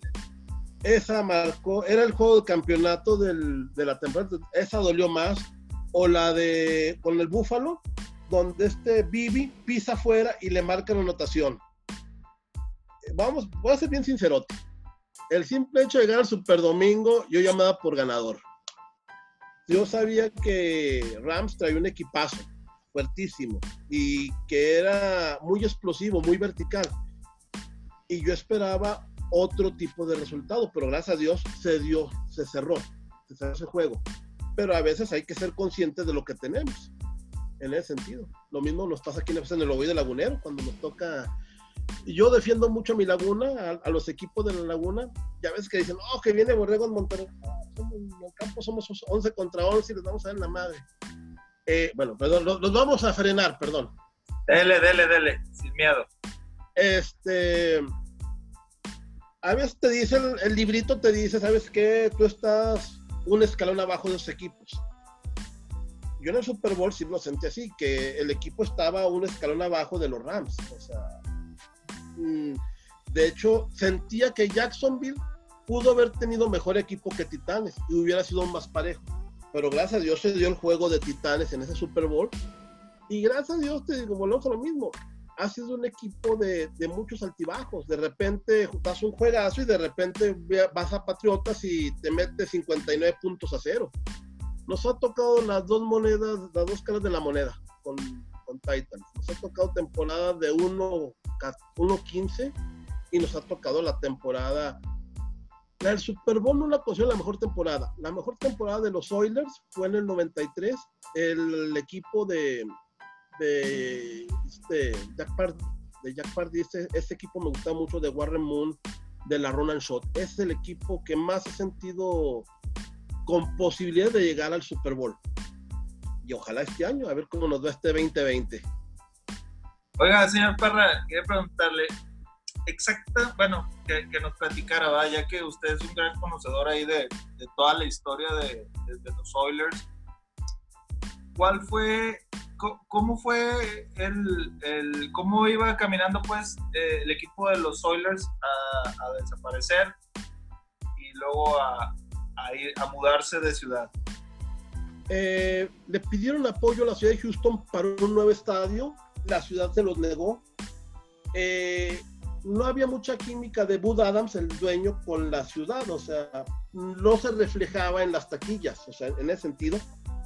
Esa marcó, era el juego de campeonato del, de la temporada, esa dolió más. O la de con el Búfalo, donde este Bibi pisa afuera y le marca la anotación. Vamos, voy a ser bien sincero el simple hecho de ganar Super Domingo, yo llamaba por ganador. Yo sabía que Rams traía un equipazo fuertísimo y que era muy explosivo, muy vertical. Y yo esperaba otro tipo de resultado, pero gracias a Dios se dio, se cerró, se cerró ese juego. Pero a veces hay que ser conscientes de lo que tenemos, en ese sentido. Lo mismo nos pasa aquí en el Ovoide Lagunero, cuando nos toca yo defiendo mucho a mi laguna, a, los equipos de la laguna. Ya ves que dicen, oh, que viene Borrego en Monterrey. en el campo somos 11 contra 11 y les vamos a dar la madre. Eh, bueno, perdón, los, vamos a frenar, perdón. Dele, dele, dele, sin miedo. Este. A veces te dice, el, el librito te dice, ¿sabes qué? Tú estás un escalón abajo de los equipos yo en el Super Bowl sí lo sentí así, que el equipo estaba un escalón abajo de los Rams. O sea, de hecho, sentía que Jacksonville pudo haber tenido mejor equipo que Titanes y hubiera sido más parejo. Pero gracias a Dios se dio el juego de Titanes en ese Super Bowl. Y gracias a Dios, te digo, volvemos a lo mismo. Ha sido un equipo de, de, muchos altibajos. De repente das un juegazo y de repente vas a Patriotas y te metes 59 puntos a cero. Nos ha tocado las dos monedas, las dos caras de la moneda Titans. Nos ha tocado temporadas de 1-15 y nos ha tocado la temporada. El Super Bowl no la considero la mejor temporada. La mejor temporada de los Oilers fue en el 93. El, equipo de, de, este, Jack Party, de Jack Party ese, equipo me gusta mucho de Warren Moon, de la Ronan Shot. Es el equipo que más he sentido con posibilidad de llegar al Super Bowl ojalá este año, a ver cómo nos va este 2020. Oiga, señor Parra, quería preguntarle, exacta, bueno, que, nos platicara, ya que usted es un gran conocedor ahí de, toda la historia de, los Oilers. ¿Cuál fue, cómo fue el, cómo iba caminando pues eh, el equipo de los Oilers a, desaparecer y luego a, ir, a mudarse de ciudad? Eh, le pidieron apoyo a la ciudad de Houston para un nuevo estadio, la ciudad se los negó. Eh, no había mucha química de Bud Adams, el dueño, con la ciudad, o sea, no se reflejaba en las taquillas, o sea, en ese sentido,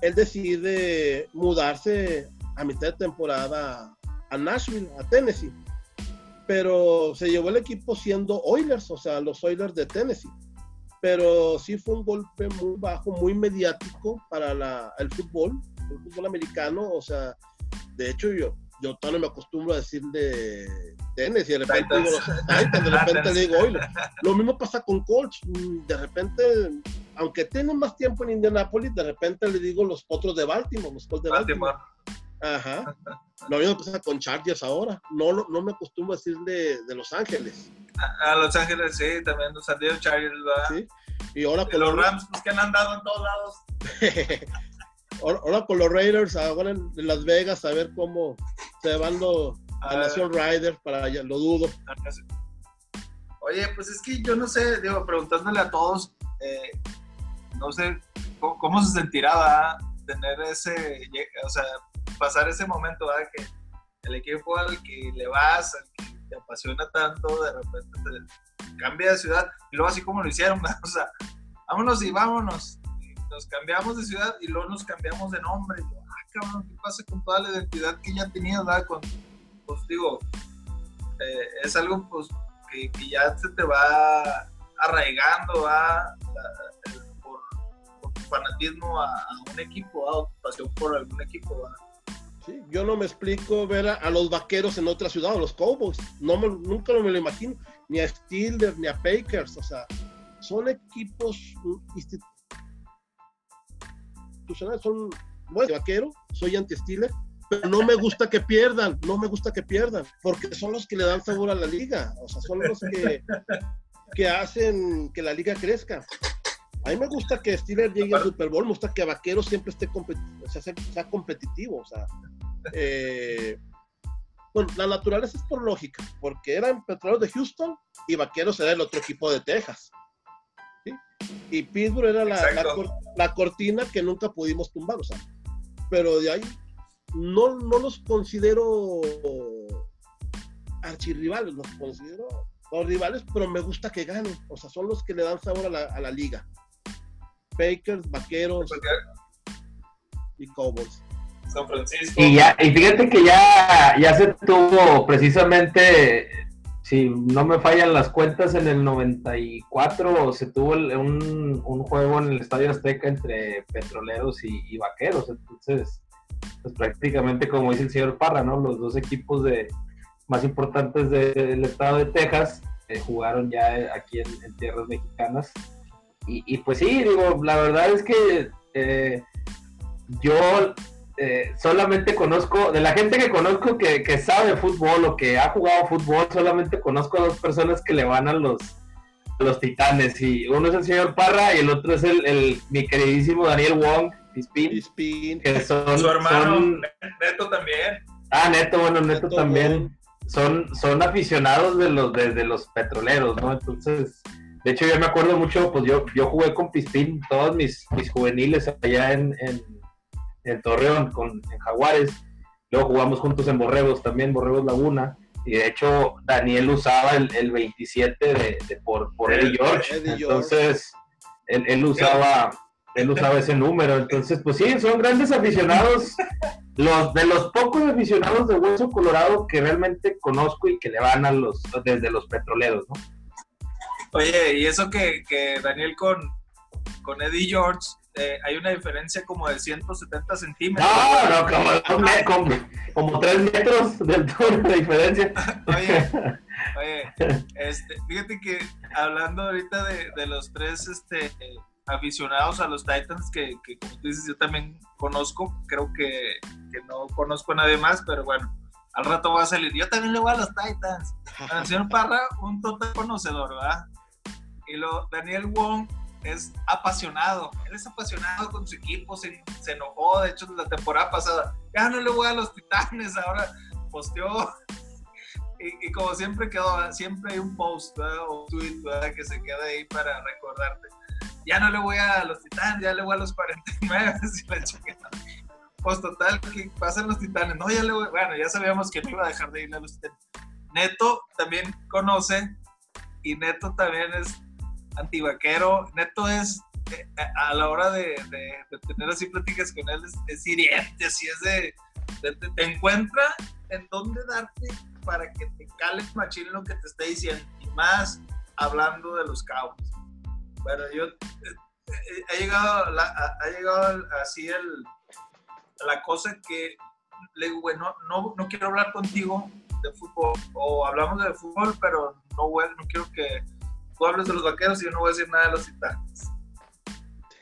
él decide mudarse a mitad de temporada a Nashville, a Tennessee, pero se llevó el equipo siendo Oilers, o sea, los Oilers de Tennessee pero sí fue un golpe muy bajo, muy mediático para la, el fútbol, el fútbol americano, o sea, de hecho yo, yo todavía me acostumbro a decir de tenis y de repente digo, de repente digo, oye, lo mismo pasa con Colts, de repente, aunque tienen más tiempo en Indianapolis, de repente le digo los otros de Baltimore, los Colts de Baltimore. Ajá. Lo mismo pasa con Chargers ahora. No, no me acostumbro a decir de, de Los Ángeles. A, Los Ángeles, sí, también los San Diego Chargers, ¿verdad? Sí. Y ahora con los, Rams, pues que han andado en todos lados. ahora, con los Raiders, ahora en Las Vegas, a ver cómo se van los, a Nación Rider, para allá, lo dudo. Oye, pues es que yo no sé, digo, preguntándole a todos, eh, no sé cómo, se sentirá tener ese, o sea, pasar ese momento, ¿verdad? Que el equipo al que le vas, al que te apasiona tanto, de repente te cambia de ciudad y luego así como lo hicieron, o sea, vámonos y vámonos. nos cambiamos de ciudad y luego nos cambiamos de nombre. ah, cabrón, ¿qué pasa con toda la identidad que ya tenía, ¿verdad? Con, pues digo, eh, es algo pues que, ya se te va arraigando, va por, tu fanatismo a, un equipo, a tu pasión por algún equipo, Sí, yo no me explico ver a, los vaqueros en otra ciudad, a los Cowboys. No nunca me lo imagino. Ni a Steelers, ni a Packers. O sea, son equipos institucionales. Son, bueno, vaquero, soy anti-Steelers, pero no me gusta que pierdan. No me gusta que pierdan, porque son los que le dan sabor a la liga. O sea, son los que, que hacen que la liga crezca. A mí me gusta que Steelers llegue al Super Bowl, me gusta que Vaquero siempre esté sea, competitivo. O sea, eh, bueno, la naturaleza es por lógica, porque eran petroleros de Houston y Vaqueros era el otro equipo de Texas. Y Pittsburgh era la, cortina que nunca pudimos tumbar, o sea. Pero de ahí no, no los considero archirrivales, los considero los rivales, pero me gusta que ganen, o sea, son los que le dan sabor a la liga. Packers, Vaqueros y Cowboys. San Francisco. Y, ya, y fíjate que ya, ya se tuvo precisamente, si no me fallan las cuentas, en el 94 se tuvo un, un juego en el Estadio Azteca entre petroleros y, vaqueros. Entonces, pues prácticamente como dice el señor Parra, ¿no? Los dos equipos de más importantes del estado de Texas eh, jugaron ya aquí en tierras mexicanas y, pues sí, digo, la verdad es que eh, yo eh, solamente conozco, de la gente que conozco que, que, sabe fútbol o que ha jugado fútbol, solamente conozco a dos personas que le van a los, los titanes. Y uno es el señor Parra y el otro es el, mi queridísimo Daniel Wong, Pispin, que son, su hermano Neto también. Ah, Neto, bueno, Neto, también. Son, son aficionados de los, de, de los petroleros, ¿no? Entonces, de hecho, yo me acuerdo mucho, pues yo, yo jugué con Pispín todos mis, mis juveniles allá en, en, Torreón, con, en Jaguares. Luego jugamos juntos en Borregos también, Borregos Laguna. Y de hecho, Daniel usaba el, el 27 de, por, por Eddie George. Entonces, él, él, usaba, él usaba ese número. Entonces, pues sí, son grandes aficionados. Los de los pocos aficionados de Hueso Colorado que realmente conozco y que le van a los desde los petroleros, ¿no? Oye, y eso que, que Daniel con, con Eddie George, eh, hay una diferencia como de 170 centímetros. No, no, como, como, 3 metros de altura de diferencia. oye, oye, este, fíjate que hablando ahorita de, de los tres este, aficionados a los Titans, que, que, como tú dices, yo también conozco, creo que, que no conozco a nadie más, pero bueno al rato va a salir. Yo también le voy a los Titans. El señor Parra, un total conocedor, ¿verdad? Y lo, Daniel Wong es apasionado. Él es apasionado con su equipo, se, enojó. De hecho, la temporada pasada, ya no le voy a los titanes, ahora posteó. Y, como siempre quedó, siempre hay un post o un tweet que se queda ahí para recordarte. Ya no le voy a los titanes, ya le voy a los 49. pues total, que pasan los titanes. No, ya le voy. Bueno, ya sabíamos que no iba a dejar de ir a los titanes. Neto también conoce y Neto también es antivaquero. Neto es, eh, a la hora de, tener así pláticas con él, es, hiriente, así es de, te, encuentra en dónde darte para que te cales machín lo que te está diciendo, y más hablando de los cabos. Bueno, yo eh, eh, llegado, ha llegado así el, la cosa que le digo, bueno, no, no quiero hablar contigo de fútbol, o hablamos de fútbol, pero no, no quiero que tú hables de los vaqueros y yo no voy a decir nada de los titanes.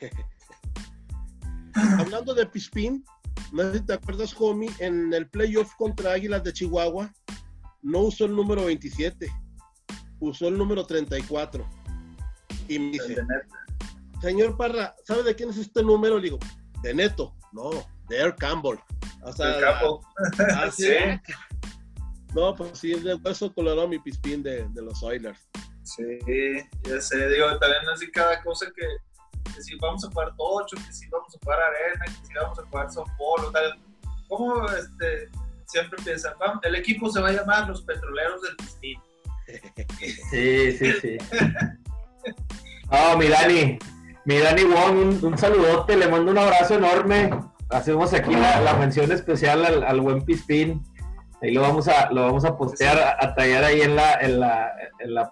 Hablando de Pispín, no sé si te acuerdas, homie, en el playoff contra Águilas de Chihuahua, no usó el número 27, usó el número 34. Y me dice, señor Parra, ¿sabe de quién es este número? Le digo, de Neto. No, de Air Campbell. O sea, Campbell. Ah, ¿sí? No, pues sí, es de hueso colorado mi Pispín de, de los Oilers. Sí, ya sé, digo, también así cada cosa que, que, si vamos a jugar tocho, que si vamos a jugar arena, que si vamos a jugar softball o tal. ¿Cómo este, siempre piensan? El equipo se va a llamar los petroleros del destino. Sí, sí, sí. Oh, mi Dani, Mi Dani Wong, un, saludote, le mando un abrazo enorme. Hacemos aquí la, mención especial al, buen Pispín. Ahí lo vamos a, lo vamos a postear, a, tallar ahí en la, en la,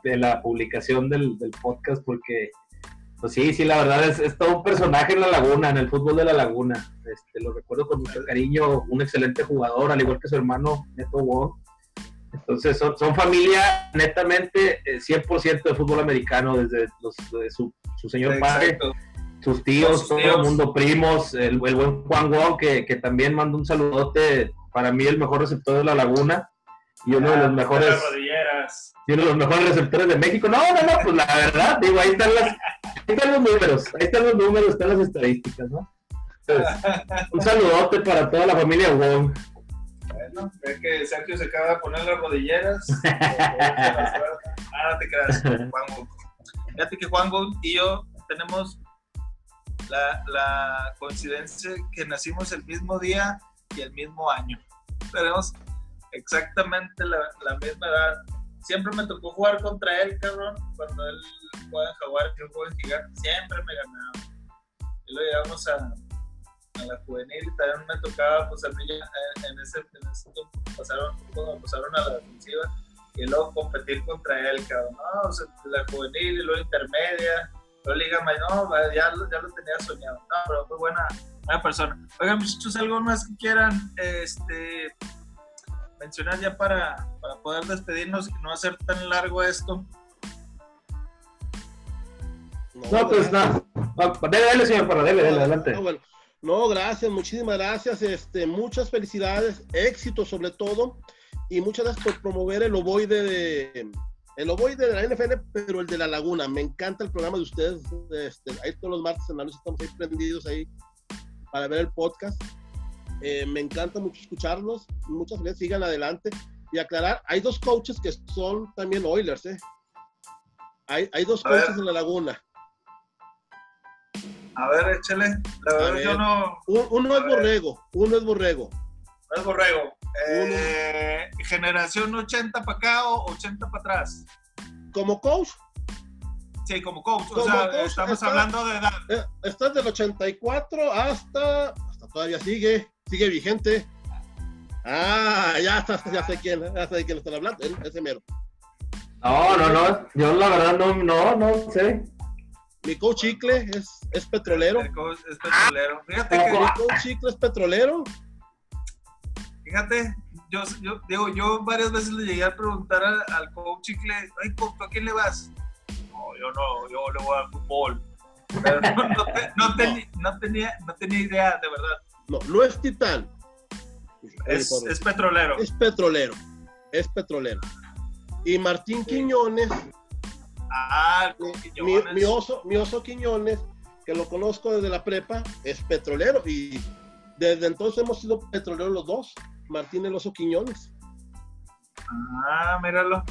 en la, publicación del, podcast, porque, pues sí, sí, la verdad es, es, todo un personaje en la laguna, en el fútbol de la laguna. Este, lo recuerdo con mucho cariño, un excelente jugador, al igual que su hermano Neto Wong. Entonces son, son familia netamente 100% eh, de fútbol americano, desde los, su, su, señor padre, sus tíos, todo el mundo, primos, el, buen Juan Wong, que, que, también manda un saludote, para mí el mejor receptor de la laguna y uno de los mejores y uno de los mejores receptores de México. No, no, no, pues la verdad, digo, ahí están, las, ahí están los números, ahí están los números, están las estadísticas, ¿no? un saludote para toda la familia Wong. Bueno, ve que Sergio se acaba de poner las rodilleras. ah, no te creas, Juan Fíjate que Juan y yo tenemos la, la, coincidencia que nacimos el mismo día y el mismo año. Tenemos exactamente la, la misma edad. Siempre me tocó jugar contra él, cabrón. Cuando él jugaba en Jaguar, yo jugaba en Gigante, siempre me ganaba. Y lo llevamos a, a la juvenil y también me tocaba, pues a mí en, ese, en ese tiempo pasaron, cuando pasaron a la defensiva y luego competir contra él, cabrón, no, o sea, la juvenil y luego intermedia, luego liga no, ya, ya lo tenía soñado, no, pero muy buena, buena persona. Oigan, muchachos, algo más que quieran este, mencionar ya para, para poder despedirnos y no hacer tan largo esto. No, pues nada. No. Dele, dele, señor Parra, dele, dele, adelante. bueno. No, gracias, muchísimas gracias. Este, muchas felicidades, éxito sobre todo, y muchas gracias por promover el ovoide de, el ovoide de la NFL, pero el de la Laguna. Me encanta el programa de ustedes. Este, ahí todos los martes en la noche estamos ahí prendidos ahí para ver el podcast. Eh, me encanta mucho escucharlos. Muchas gracias, sigan adelante. Y aclarar, hay dos coaches que son también Oilers, ¿eh? Hay, hay dos coaches en la Laguna. A ver, échale. La verdad, yo no. Uno es borrego, uno es borrego. No es borrego. Eh, ¿Generación 80 para acá o 80 para atrás? ¿Como coach? Sí, como coach. o sea, estamos hablando de edad. Eh, estás del 84 hasta. Hasta todavía sigue. Sigue vigente. Ah, ya, está, ya sé quién, ya sé de quién están hablando, ese mero. No, no, no, yo la verdad no, no, no sé. Mi coach Chicle es, es petrolero. El coach es petrolero. Fíjate que. Mi coach Chicle es petrolero. Fíjate, yo, yo, digo, yo varias veces le llegué a preguntar al, coach Chicle, ay, ¿a quién le vas? No, yo no, yo le voy al fútbol. Pero no, no, no, tenía, no tenía idea, de verdad. No, no es titán. Es, es petrolero. Es petrolero. Es petrolero. Y Martín Quiñones Ah, mi, oso, mi oso Quiñones, que lo conozco desde la prepa, es petrolero y desde entonces hemos sido petroleros los dos, Martín el oso Quiñones. Ah, míralo.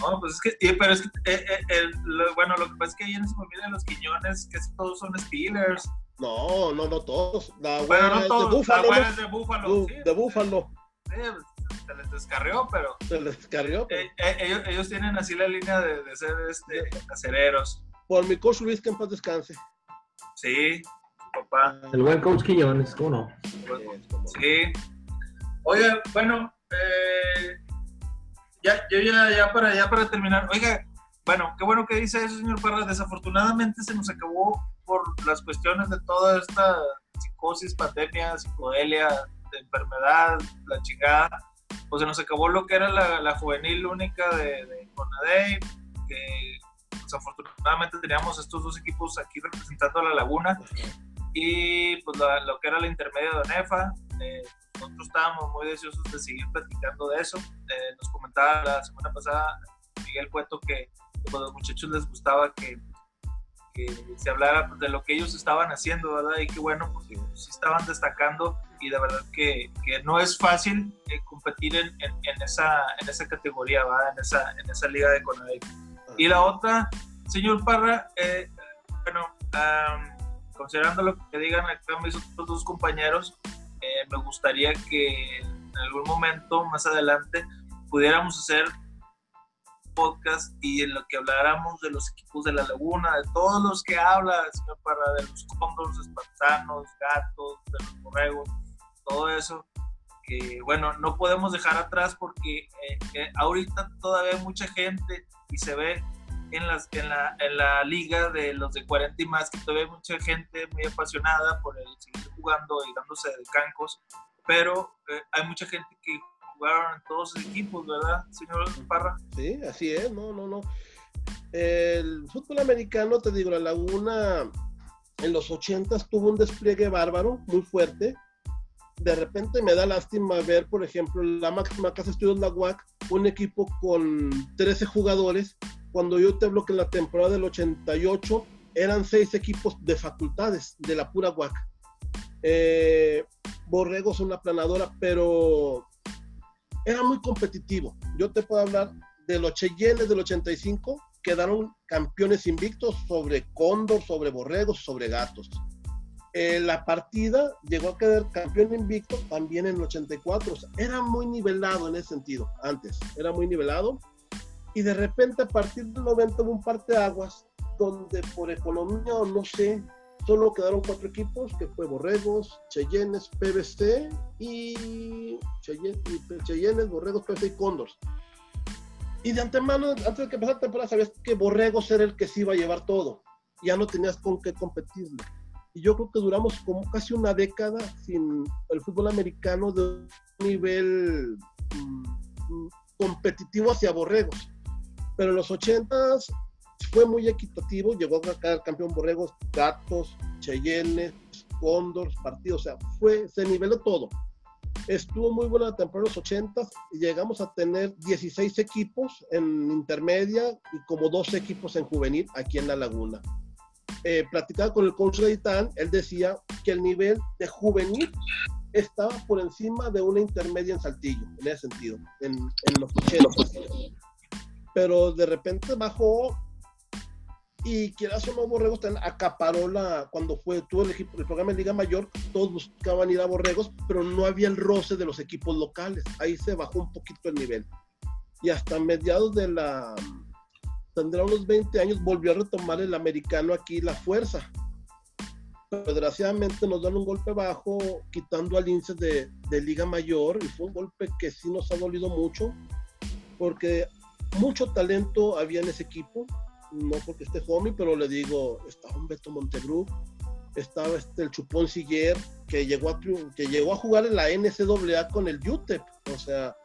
No, pues es que, pero es que, eh, eh, bueno, lo que pasa es que ahí en esa familia de los Quiñones, que todos son Steelers. No, no, no todos. La bueno, no todos. De Búfalo, la es de Búfalo. de Búfalo. Sí, pues, se les descarrió, pero. Se les descarrió. Eh, eh, ellos, tienen así la línea de, de ser este, acereros. Por mi coach Luis, que en paz descanse. Sí, papá. El buen coach Quillones, ¿cómo no? Sí. Oiga, bueno, eh, ya, yo ya, ya, para, ya para terminar. Oiga, bueno, qué bueno que dice eso, señor Parra. Desafortunadamente se nos acabó por las cuestiones de toda esta psicosis, pandemia, psicodelia, de enfermedad, la chingada pues se nos acabó lo que era la, juvenil única de, de que pues, afortunadamente teníamos estos dos equipos aquí representando a la Laguna, y pues lo que era la intermedia de ONEFA. Eh, nosotros estábamos muy deseosos de seguir platicando de eso. Eh, nos comentaba la semana pasada Miguel Cueto que, que a los muchachos les gustaba que que se hablara de lo que ellos estaban haciendo, ¿verdad? Y que bueno, pues sí estaban destacando y de verdad que, que no es fácil eh, competir en, en, esa, en esa categoría, ¿verdad? En esa, en esa liga de Conadec. Y la otra, señor Parra, eh, bueno, considerando lo que digan acá mis otros dos compañeros, eh, me gustaría que en algún momento más adelante pudiéramos hacer podcast y en lo que habláramos de los equipos de la laguna, de todos los que habla, señor Parra, de los cóndores, espartanos, gatos, de los borregos, todo eso, que bueno, no podemos dejar atrás porque eh, eh, ahorita todavía hay mucha gente y se ve en, las, en, la, en la liga de los de 40 y más que todavía hay mucha gente muy apasionada por el seguir jugando y dándose de cancos, pero eh, hay mucha gente que jugaron en todos los equipos, ¿verdad, señor Parra? Sí, así es, no, no, no. El fútbol americano, te digo, la Laguna en los 80 tuvo un despliegue bárbaro, muy fuerte. De repente me da lástima ver, por ejemplo, la máxima casa estudios, la UAC, un equipo con 13 jugadores, cuando yo te hablo que en la temporada del 88 eran seis equipos de facultades de la pura UAC. Eh, Borregos una planadora, pero era muy competitivo. Yo te puedo hablar de los Cheyennes del 85, quedaron campeones invictos sobre Cóndor, sobre Borregos, sobre Gatos. Eh, la partida llegó a quedar campeón invicto también en el 84. era muy nivelado en ese sentido, antes, era muy nivelado. Y de repente a partir del 90 hubo un par de aguas donde por economía o no sé, solo quedaron cuatro equipos, que fue Borregos, Cheyennes, PBC y Cheyennes, Borregos, PBC y Cóndors. Y de antemano, antes de que empezara la temporada, sabías que Borregos era el que se iba a llevar todo. Ya no tenías con qué competirle. Y yo creo que duramos como casi una década sin el fútbol americano de un nivel mm, competitivo hacia Borregos. Pero en los 80s fue muy equitativo, llegó a quedar campeón Borregos, Gatos, Cheyennes, Cóndor, partidos, o sea, fue, se niveló todo. Estuvo muy buena la temporada de los 80 y llegamos a tener 16 equipos en intermedia y como 12 equipos en juvenil aquí en La Laguna. Eh, platicaba con el coach Gaitán, él decía que el nivel de juvenil estaba por encima de una intermedia en Saltillo, en ese sentido, en, en los 80. Pero de repente bajó y quieras o no, Borregos acaparó la, cuando fue, tuvo el, el programa de Liga Mayor, todos buscaban ir a Borregos, pero no había el roce de los equipos locales. Ahí se bajó un poquito el nivel. Y hasta mediados de la, tendrá unos 20 años, volvió a retomar el americano aquí la fuerza. Pero desgraciadamente nos dan un golpe bajo, quitando al INSE de, de Liga Mayor, y fue un golpe que sí nos ha dolido mucho, porque mucho talento había en ese equipo, no porque esté homie, pero le digo, estaba un Beto Montegrú, estaba este, el Chupón Siguier, que llegó, a, que llegó a jugar en la NCAA con el UTEP, o sea,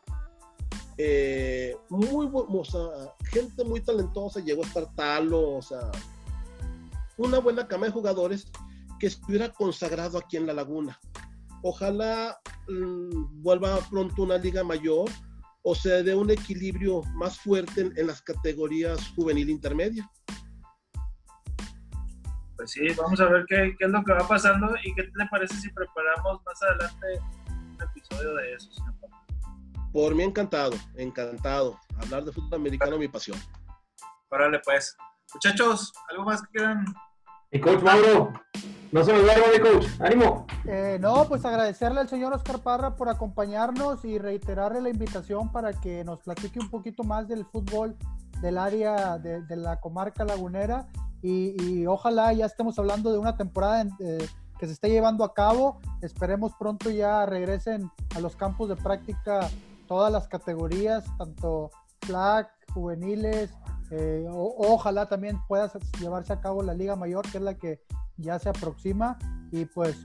eh, o sea, gente muy talentosa, llegó a estar Talo, o sea, una buena cama de jugadores que estuviera consagrado aquí en La Laguna. Ojalá mm, vuelva pronto una liga mayor o sea, de un equilibrio más fuerte en, las categorías juvenil intermedia. Pues sí, vamos a ver qué, qué, es lo que va pasando y qué te parece si preparamos más adelante un episodio de eso, señor. Por mí encantado, encantado. Hablar de fútbol americano es mi pasión. Órale pues. Muchachos, ¿algo más que quieran? Coach Mauro, no se me mi coach. ¡Ánimo! Eh, no, pues agradecerle al señor Oscar Parra por acompañarnos y reiterarle la invitación para que nos platique un poquito más del fútbol del área de, la comarca lagunera y, ojalá ya estemos hablando de una temporada eh, que se esté llevando a cabo. Esperemos pronto ya regresen a los campos de práctica todas las categorías, tanto flag, juveniles, eh, ojalá también pueda llevarse a cabo la Liga Mayor, que es la que ya se aproxima. Y pues,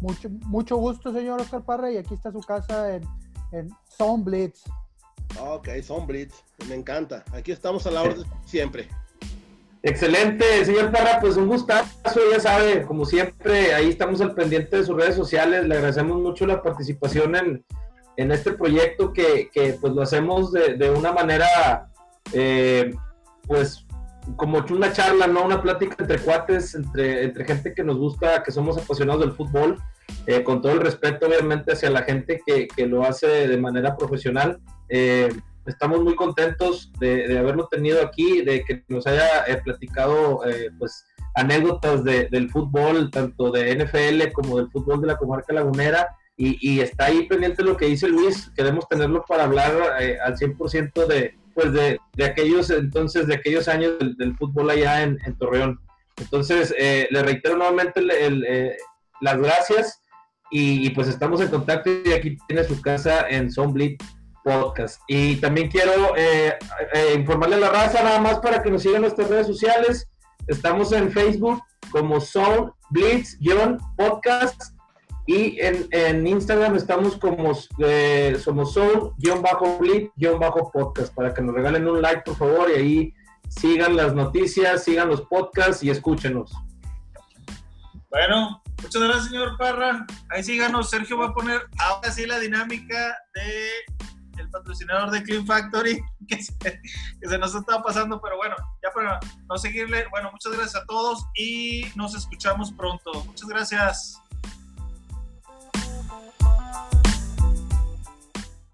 mucho, mucho gusto, señor Oscar Parra. Y aquí está su casa en, en Zone Blitz. Ok, Zone Blitz, me encanta. Aquí estamos a la orden siempre. Excelente, señor Parra, pues un gustazo, ya sabe, como siempre, ahí estamos al pendiente de sus redes sociales, le agradecemos mucho la participación en, en este proyecto que, que, pues lo hacemos de, de una manera eh, pues como una charla, ¿no? Una plática entre cuates, entre, entre gente que nos gusta, que somos apasionados del fútbol, eh, con todo el respeto obviamente hacia la gente que, que lo hace de manera profesional. Eh, estamos muy contentos de, haberlo tenido aquí, de que nos haya platicado pues anécdotas de, del fútbol, tanto de NFL como del fútbol de la comarca lagunera. Y, está ahí pendiente lo que dice Luis, queremos tenerlo para hablar eh, al 100% de, pues de, de, aquellos entonces, de aquellos años del, fútbol allá en, Torreón. Entonces, eh, le reitero nuevamente eh, las gracias y, pues estamos en contacto y aquí tiene su casa en Soundbleed Podcast. Y también quiero informarle a la raza nada más para que nos sigan nuestras redes sociales. Estamos en Facebook como Sound Blitz-podcast y en, Instagram estamos como eh, somos son-blip-podcast para que nos regalen un like, por favor, y ahí sigan las noticias, sigan los podcasts y escúchenos. Bueno, muchas gracias, señor Parra. Ahí síganos. Sergio va a poner ahora sí la dinámica de el patrocinador de Clean Factory que se, que se nos está pasando, pero bueno, ya para no seguirle, bueno, muchas gracias a todos y nos escuchamos pronto. Muchas gracias.